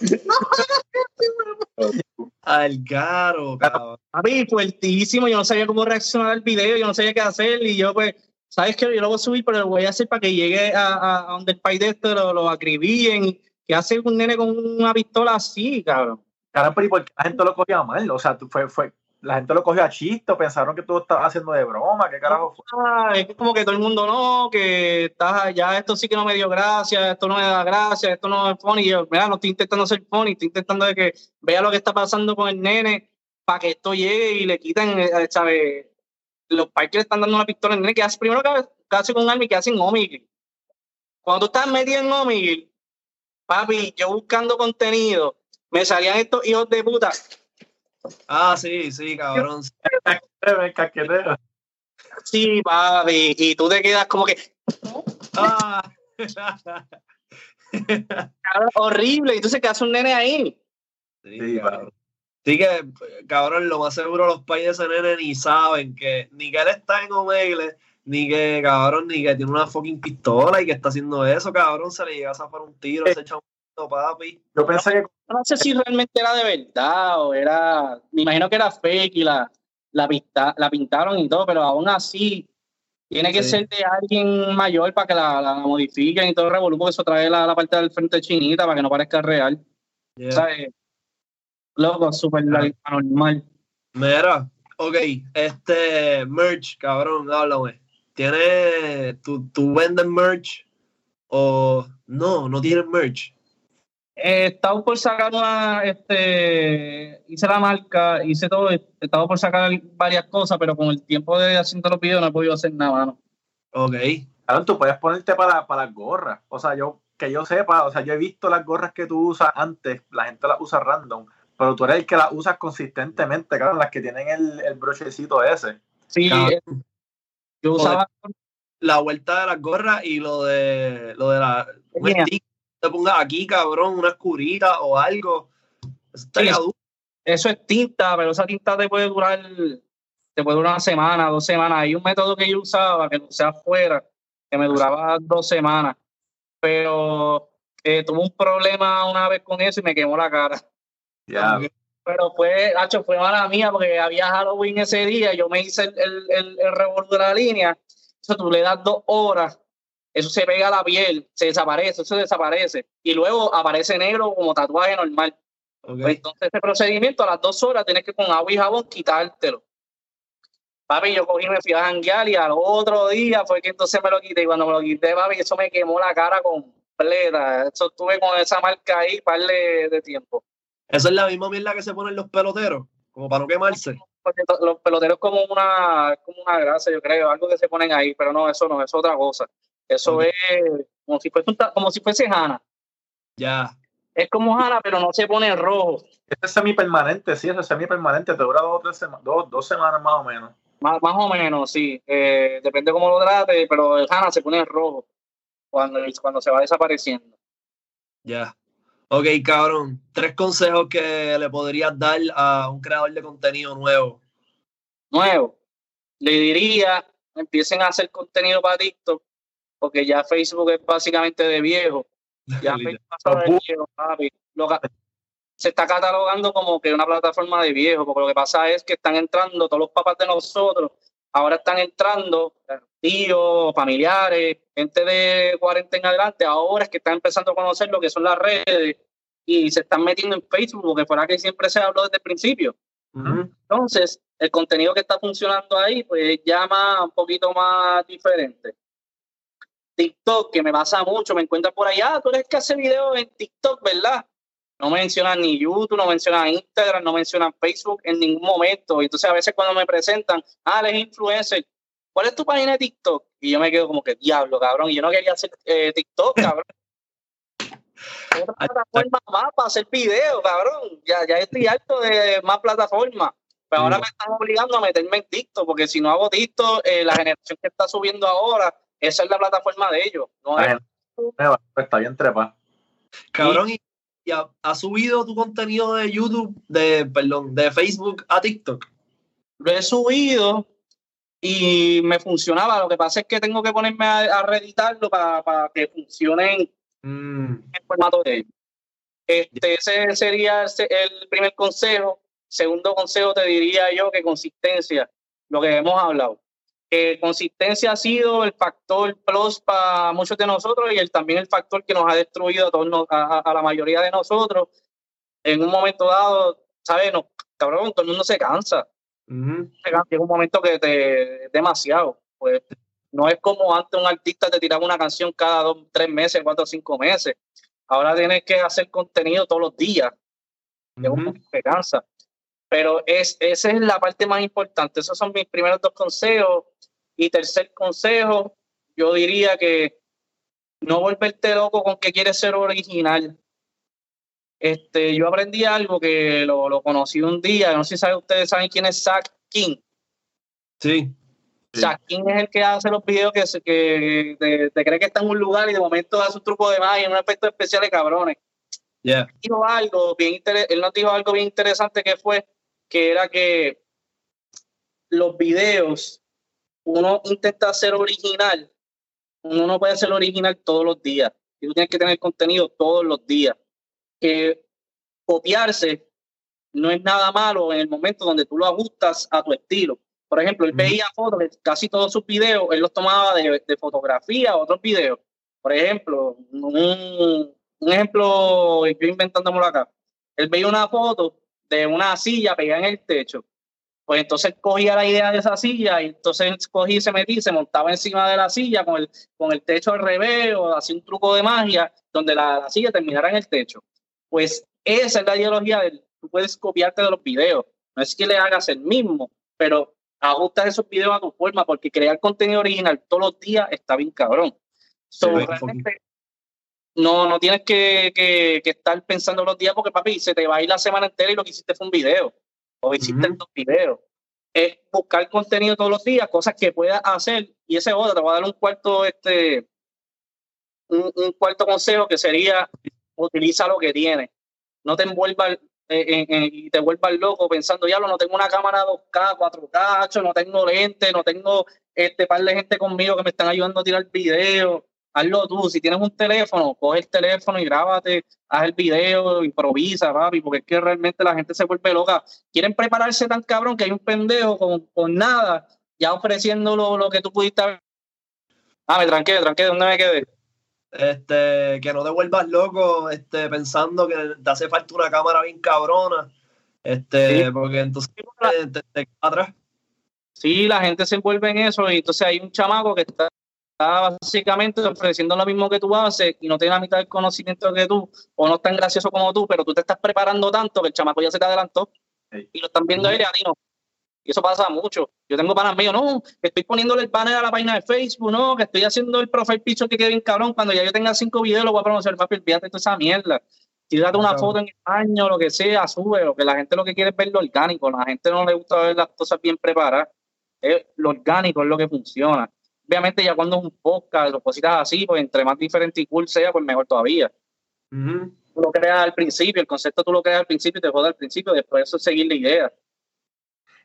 Al caro, cabrón. Papi, fuertísimo. Yo no sabía cómo reaccionar al video, yo no sabía qué hacer. Y yo, pues, ¿sabes qué? Yo lo voy a subir, pero lo voy a hacer para que llegue a, a, donde el país de esto lo, lo acribillen. ¿Qué hace un nene con una pistola así, cabrón? Claro, pero ¿y por qué la gente lo cogía mal? O sea, fue, fue, la gente lo cogió a chiste, pensaron que tú estabas haciendo de broma, ¿qué carajo fue? Ah, es como que todo el mundo no, que estás ya esto sí que no me dio gracia, esto no me da gracia, esto no es funny. Y yo, mira, no estoy intentando ser funny, estoy intentando de que vea lo que está pasando con el nene para que esto llegue y le quiten, eh, ¿sabes? Los parques le están dando una pistola en nene que hace primero que, que hace con Army que hace en Omegle. Cuando tú estás metido en Omegle, papi, yo buscando contenido, me salían estos hijos de puta. Ah, sí, sí, cabrón. Sí, papi, y tú te quedas como que. Ah. horrible, y entonces qué hace un nene ahí. Sí, cabrón. Así que, cabrón, lo más seguro los países de nene ni saben que ni que él está en Omegle, ni que, cabrón, ni que tiene una fucking pistola y que está haciendo eso, cabrón, se le llega a zafar un tiro, se echa un papi. Yo pensé que... No sé si realmente era de verdad o era... Me imagino que era fake y la, la, pinta, la pintaron y todo, pero aún así tiene que ser de alguien mayor para que la, la modifiquen y todo el porque eso trae la, la parte del frente chinita para que no parezca real. ¿Sabes? Loco, súper anormal. Mira, ok, este merch, cabrón, háblame. ¿Tiene, tú, tú vendes merch o no, no tienes merch? Eh, estaba por sacar una, este, hice la marca, hice todo, estaba por sacar varias cosas, pero con el tiempo de haciendo los videos no he podido hacer nada, ¿no? Ok. Claro, tú puedes ponerte para, para las gorras. O sea, yo, que yo sepa, o sea, yo he visto las gorras que tú usas antes, la gente las usa random pero tú eres el que las usas consistentemente, claro, las que tienen el, el brochecito ese. Sí, yo usaba, la vuelta de las gorras y lo de lo de la stick te pongas aquí, cabrón, una escurita o algo. Eso Sí. Eso es tinta, pero esa tinta te puede durar, te puede durar una semana, dos semanas. Hay un método que yo usaba, que lo usé afuera, que me duraba dos semanas. Pero eh, tuve un problema una vez con eso y me quemó la cara. Ya, Pero fue, hacho, fue mala mía porque había Halloween ese día, yo me hice el, el, el, el revolver de la línea, eso tú le das dos horas, eso se pega a la piel, se desaparece, eso desaparece, y luego aparece negro como tatuaje normal. Pues entonces ese procedimiento a las dos horas tienes que con agua y jabón quitártelo. Papi, yo cogí, me fui a janguear y al otro día fue que entonces me lo quité. Y cuando me lo quité, papi, eso me quemó la cara completa. Eso estuve con esa marca ahí par de, de tiempo. Esa es la misma mierda que se ponen los peloteros, como para no quemarse. Porque los peloteros como una, como una grasa, yo creo, algo que se ponen ahí, pero no, eso no, eso es otra cosa. Eso es como si fuese como si fuese Hanna. Ya. Es como Hanna, pero no se pone rojo. Este es semipermanente, sí, ese es semipermanente, te dura dos o tres semanas, dos, dos semanas más o menos. Más, más o menos, sí. Eh, depende cómo lo trate, pero el Hanna se pone rojo cuando, cuando se va desapareciendo. Ya. Ok, cabrón. Tres consejos que le podrías dar a un creador de contenido nuevo. Nuevo. Le diría, empiecen a hacer contenido para TikTok, porque ya Facebook es básicamente de viejo. Ya Facebook pasó de viejo, papi. Lo se está catalogando como que una plataforma de viejo, porque lo que pasa es que están entrando todos los papás de nosotros, ahora están entrando tíos, familiares, gente de 40 en adelante, ahora es que están empezando a conocer lo que son las redes y se están metiendo en Facebook, porque fuera que siempre se habló desde el principio. Entonces, el contenido que está funcionando ahí, pues más, un poquito más diferente. TikTok, que me pasa mucho, me encuentran por allá, ah, tú eres que hace videos en TikTok, ¿verdad? No mencionan ni YouTube, no mencionan Instagram, no mencionan Facebook en ningún momento. Y Entonces, a veces cuando me presentan, ah, eres influencer, ¿cuál es tu página de TikTok? Y yo me quedo como que, diablo, cabrón, y yo no quería hacer eh, TikTok, cabrón. Otra plataforma más para hacer videos, cabrón. Ya, ya estoy harto de más plataformas. Pero ahora Sí. me están obligando a meterme en TikTok, porque si no hago TikTok, eh, la generación que está subiendo ahora, esa es la plataforma de ellos. No es- pues, está bien trepa. Cabrón, ¿y, y ha, ha subido tu contenido de YouTube, de, perdón, de Facebook a TikTok? lo he subido y me funcionaba. Lo que pasa es que tengo que ponerme a, a reeditarlo para, para que funcione en Mm, el formato de ellos. Este, ese sería el primer consejo. Segundo consejo te diría yo que consistencia, lo que hemos hablado. Que consistencia ha sido el factor plus para muchos de nosotros y el, también el factor que nos ha destruido a, todos, nos- a, a- la mayoría de nosotros. En un momento dado, ¿sabes? No, cabrón, todo el mundo se cansa ujú. llega un momento que te es demasiado. Pues no es como antes un artista te tiraba una canción cada dos, tres meses, cuatro o cinco meses. Ahora tienes que hacer contenido todos los días. Llega un Ujú. momento que cansa. Pero es, esa es la parte más importante. Esos son mis primeros dos consejos. Y tercer consejo, yo diría que no volverte loco con que quieres ser original. Este, yo aprendí algo que lo, lo conocí un día, no sé si ustedes saben quién es Zach King. Sí. Sí. Zach King es el que hace los videos que, se- que te, te cree que está en un lugar y de momento hace un truco de magia, un efecto especial de cabrones. Yeah. Dijo algo bien él nos dijo algo bien interesante que fue que era que los videos, uno intenta ser original, uno no puede ser original todos los días. Y tú tienes que tener contenido todos los días. Que copiarse no es nada malo en el momento donde tú lo ajustas a tu estilo. Por ejemplo, él veía fotos, de casi todos sus videos, él los tomaba de, de fotografía o otros videos. Por ejemplo, un, un ejemplo, yo inventándomelo acá. Él veía una foto de una silla pegada en el techo. Pues entonces cogía la idea de esa silla y entonces cogía y se metía y se montaba encima de la silla con el, con el techo al revés o hacía un truco de magia donde la, la silla terminara en el techo. Pues esa es la ideología del tú puedes copiarte de los videos. No es que le hagas el mismo, pero ajustas esos videos a tu forma porque crear contenido original todos los días está bien cabrón. So, realmente, no, no tienes que, que, que estar pensando los días porque, papi, se te va a ir la semana entera y lo que hiciste fue un video. O hiciste Ujú. dos videos. es buscar contenido todos los días, cosas que puedas hacer, y ese otro, te voy a dar un cuarto, este, un, un cuarto consejo que sería utiliza lo que tienes. No te envuelvas eh, y te vuelvas loco pensando, diablo, no tengo una cámara 2K, 4K, hacho, no tengo lentes, no tengo este par de gente conmigo que me están ayudando a tirar video. Hazlo tú, si tienes un teléfono, coge el teléfono y grábate, haz el video, improvisa, papi, porque es que realmente la gente se vuelve loca. Quieren prepararse tan cabrón que hay un pendejo con, con nada, ya ofreciendo lo, lo que tú pudiste haber. Ah, me tranqué, tranqué, ¿dónde me quedé? Este, que no te vuelvas loco este, pensando que te hace falta una cámara bien cabrona. Este, Sí. porque entonces te, te- atrás. Sí, la gente se envuelve en eso y entonces hay un chamaco que está, está básicamente ofreciendo lo mismo que tú haces y no tiene la mitad del conocimiento que tú o no es tan gracioso como tú, pero tú te estás preparando tanto que el chamaco ya se te adelantó Sí. y lo están viendo a él y a ti no. Y eso pasa mucho. Yo tengo panas míos, no, que estoy poniéndole el banner a la página de Facebook, no, que estoy haciendo el profile picture que quede bien cabrón. Cuando ya yo tenga cinco videos, lo voy a promocionar, papi, olvídate toda esa mierda. Tírate una Claro. foto en el baño, lo que sea, sube, lo que la gente lo que quiere es ver lo orgánico. La gente no le gusta ver las cosas bien preparadas. Es, lo orgánico es lo que funciona. Obviamente, ya cuando es un podcast o cositas así, pues entre más diferente y cool sea, pues mejor todavía. Tú lo creas al principio, el concepto tú lo creas al principio y te jodas al principio, después eso es seguir la idea.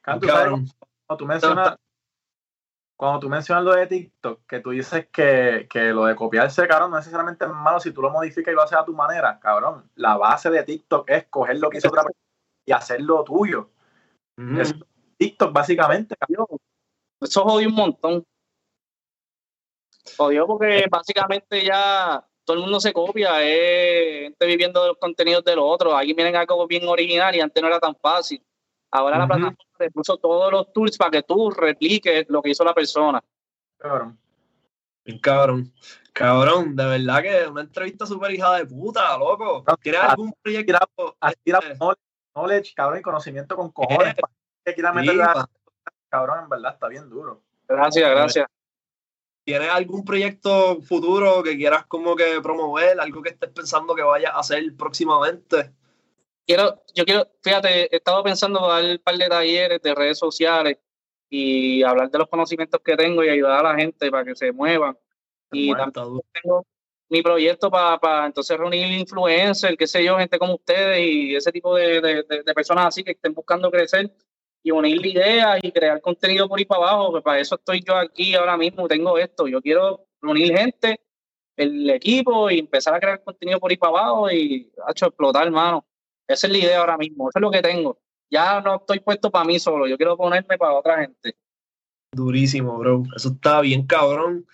Can, tú sabes Cabrón. cuando tú mencionas cuando tú mencionas lo de TikTok, que tú dices que, que lo de copiarse, cabrón, no necesariamente es malo si tú lo modificas y lo haces a tu manera, cabrón. La base de TikTok es coger lo que hizo otra persona y hacerlo tuyo. Es TikTok, básicamente, cabrón. Eso jodió un montón. Jodió porque básicamente ya todo el mundo se copia, es gente viviendo de los contenidos de los otros. Aquí vienen algo bien original y antes no era tan fácil. Ahora la plataforma te puso todos los tools para que tú repliques lo que hizo la persona. cabrón. Cabrón. Cabrón, de verdad que es una entrevista súper hija de puta, loco. ¿Tienes algún proyecto? Era este, knowledge, knowledge, cabrón, y conocimiento con cojones. Eh, para que quiera sí, meterle a- pa- cabrón, en verdad, está bien duro. Gracias, gracias. ¿Tienes algún proyecto futuro que quieras como que promover? Algo que estés pensando que vayas a hacer próximamente. quiero, yo quiero, fíjate, he estado pensando dar un par de talleres de redes sociales y hablar de los conocimientos que tengo y ayudar a la gente para que se muevan. Y también tengo mi proyecto para entonces reunir influencers, qué sé yo, gente como ustedes y ese tipo de, de- de- de personas así que estén buscando crecer y unir ideas y crear contenido por ahí para abajo, que para eso estoy yo aquí ahora mismo, tengo esto, yo quiero reunir gente, el equipo y empezar a crear contenido por ahí para abajo y hecho explotar, hermano. Esa es la idea ahora mismo, eso es lo que tengo. Ya no estoy puesto para mí solo, yo quiero ponerme para otra gente. Durísimo, bro. Eso está bien cabrón.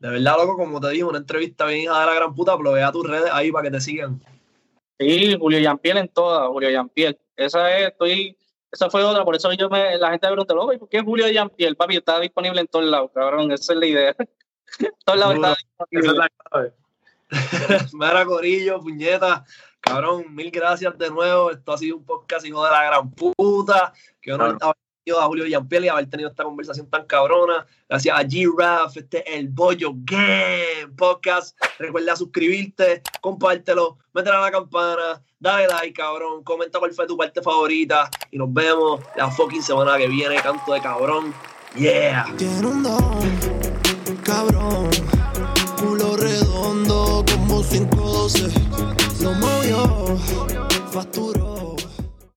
De verdad, loco, como te dije, una entrevista bien hija de la gran puta, pero a tus redes ahí para que te sigan. Sí, Julio Yampiel en todas, Julio Yampiel. Esa es, estoy, esa fue otra, por eso yo me, la gente me loco, ¿y por qué Julio Yampiel? Papi, está disponible en todos lados, cabrón, esa es la idea. En todos lados está Esa es disponible. la clave. Mira, Corillo, puñeta. Cabrón, mil gracias de nuevo. Esto ha sido un podcast hijo de la gran puta. Que yo no Claro. tenido a Julio Yampiel y haber tenido esta conversación tan cabrona. Gracias a G-Raf, este es el Bollo Game Podcast. Recuerda suscribirte, compártelo, métele a la campana, dale like, cabrón. Comenta cuál fue tu parte favorita. Y nos vemos la fucking semana que viene. Canto de cabrón. Yeah. Tiene un don, cabrón. Culo redondo como 512. Lo movió, facturó.